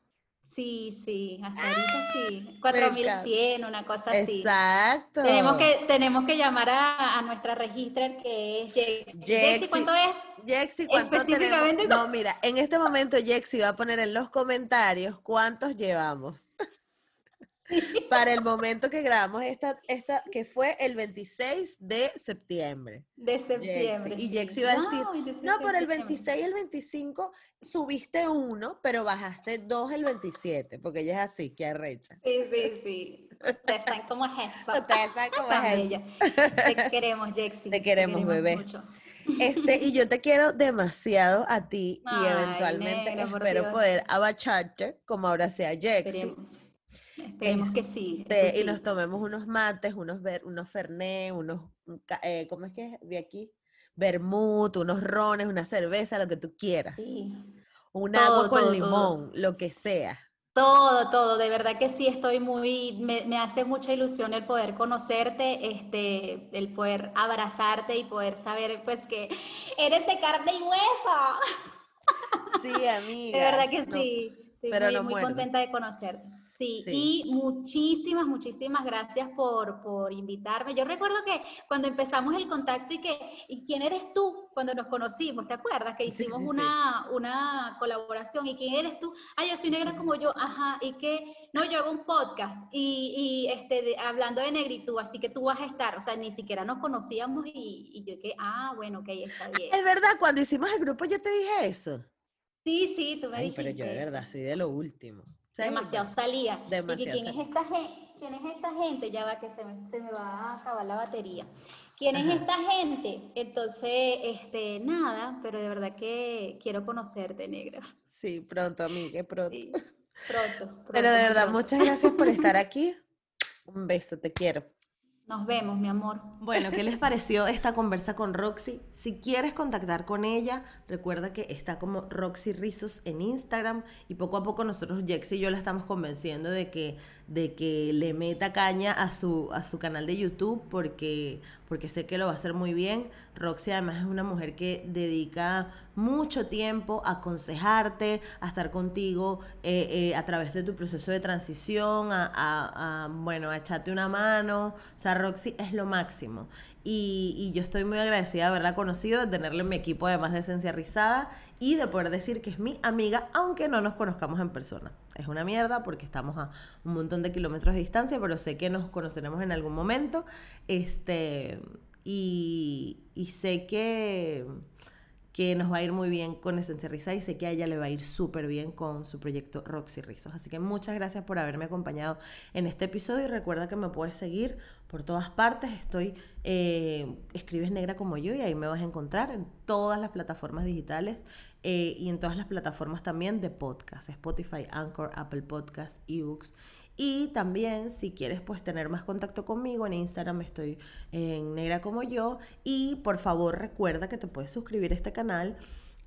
[SPEAKER 2] Sí, sí, hasta ahorita sí. 4100, una cosa así.
[SPEAKER 1] Exacto.
[SPEAKER 2] Tenemos que, tenemos que llamar a, a nuestra registrar que es Jexi. ¿cuánto es?
[SPEAKER 1] Jexi, ¿cuánto tenemos? No, mira, en este momento Jexi va a poner en los comentarios cuántos llevamos. para el momento que grabamos esta, esta, que fue el 26 de septiembre.
[SPEAKER 2] De septiembre.
[SPEAKER 1] Y Jexi va a decir, no, por el 26 y el 25 subiste uno, pero bajaste dos el 27, porque ella es así, que arrecha.
[SPEAKER 2] Sí, sí, sí. Ustedes saben cómo es eso.
[SPEAKER 1] Ustedes saben cómo es eso.
[SPEAKER 2] Te queremos, Jexi.
[SPEAKER 1] Te queremos, bebé. Mucho. Este, y yo te quiero demasiado a ti y eventualmente espero poder abacharte como ahora sea Jexi.
[SPEAKER 2] Esperemos que sí,
[SPEAKER 1] este, Y nos tomemos unos mates, unos, ver, unos fernet, unos, eh, ¿cómo es que es de aquí? Vermut, unos rones, una cerveza, lo que tú quieras. Sí. Un agua con limón, lo que sea.
[SPEAKER 2] Todo, todo, de verdad que sí, estoy muy, me, me, hace mucha ilusión el poder conocerte, este, el poder abrazarte y poder saber, pues, que eres de carne y hueso.
[SPEAKER 1] Sí, amiga.
[SPEAKER 2] De verdad que sí, estoy Pero muy, muy contenta de conocerte. Sí, y muchísimas, muchísimas gracias por, por, invitarme. Yo recuerdo que cuando empezamos el contacto y que, ¿y quién eres tú? Cuando nos conocimos, ¿te acuerdas? Que hicimos una, una colaboración. ¿Y quién eres tú? Ah, yo soy negra como yo, ajá. ¿Y que No, yo hago un podcast y, y este, hablando de negritud, así que tú vas a estar. O sea, ni siquiera nos conocíamos y, y yo que, ah, bueno, ok, está bien.
[SPEAKER 1] Es verdad, cuando hicimos el grupo yo te dije eso.
[SPEAKER 2] Sí, sí, tú me
[SPEAKER 1] Ay,
[SPEAKER 2] dijiste.
[SPEAKER 1] Pero yo de verdad soy de lo último
[SPEAKER 2] demasiado salía. y ¿quién, Es esta gente? ¿quién es esta gente? Ya va que se me, se me va a acabar la batería. ¿Quién es esta gente? Entonces, este, nada, pero de verdad que quiero conocerte, negra.
[SPEAKER 1] Sí, pronto, amiga, pronto.
[SPEAKER 2] pronto,
[SPEAKER 1] Pero de verdad, muchas gracias por estar aquí. Un beso, te quiero.
[SPEAKER 2] Nos vemos, mi amor.
[SPEAKER 1] Bueno, ¿qué les pareció esta conversa con Roxy? Si quieres contactar con ella, recuerda que está como Roxy Rizos en Instagram y poco a poco nosotros, Jex y yo, la estamos convenciendo de que, de que le meta caña a su, a su canal de YouTube porque, porque sé que lo va a hacer muy bien. Roxy además es una mujer que dedica mucho tiempo a aconsejarte, a estar contigo eh, eh, a través de tu proceso de transición, a, a, a, bueno, a echarte una mano. O sea, Roxy es lo máximo. Y, yo estoy muy agradecida de haberla conocido, de tenerla en mi equipo además de Esencia Rizada y de poder decir que es mi amiga, aunque no nos conozcamos en persona. Es una mierda porque estamos a un montón de kilómetros de distancia, pero sé que nos conoceremos en algún momento. Este, y sé que que nos va a ir muy bien con Esencia Risa y sé que a ella le va a ir súper bien con su proyecto Roxy Rizos. Así que muchas gracias por haberme acompañado en este episodio y recuerda que me puedes seguir por todas partes. Estoy, eh, escribes negra como yo y ahí me vas a encontrar en todas las plataformas digitales eh, y en todas las plataformas también de podcast, Spotify, Anchor, Apple Podcast, eBooks y también si quieres pues tener más contacto conmigo en Instagram estoy en negra como yo y por favor recuerda que te puedes suscribir a este canal,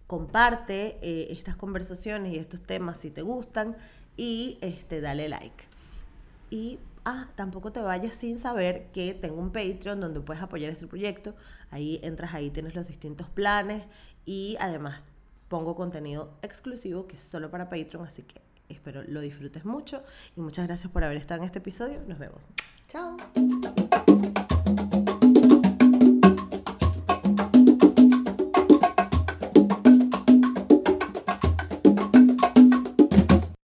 [SPEAKER 1] comparte eh, estas conversaciones y estos temas si te gustan y este dale like. Y ah, tampoco te vayas sin saber que tengo un Patreon donde puedes apoyar este proyecto. Ahí entras, ahí tienes los distintos planes y además pongo contenido exclusivo que es solo para Patreon, así que Espero lo disfrutes mucho y muchas gracias por haber estado en este episodio. Nos vemos. Chao.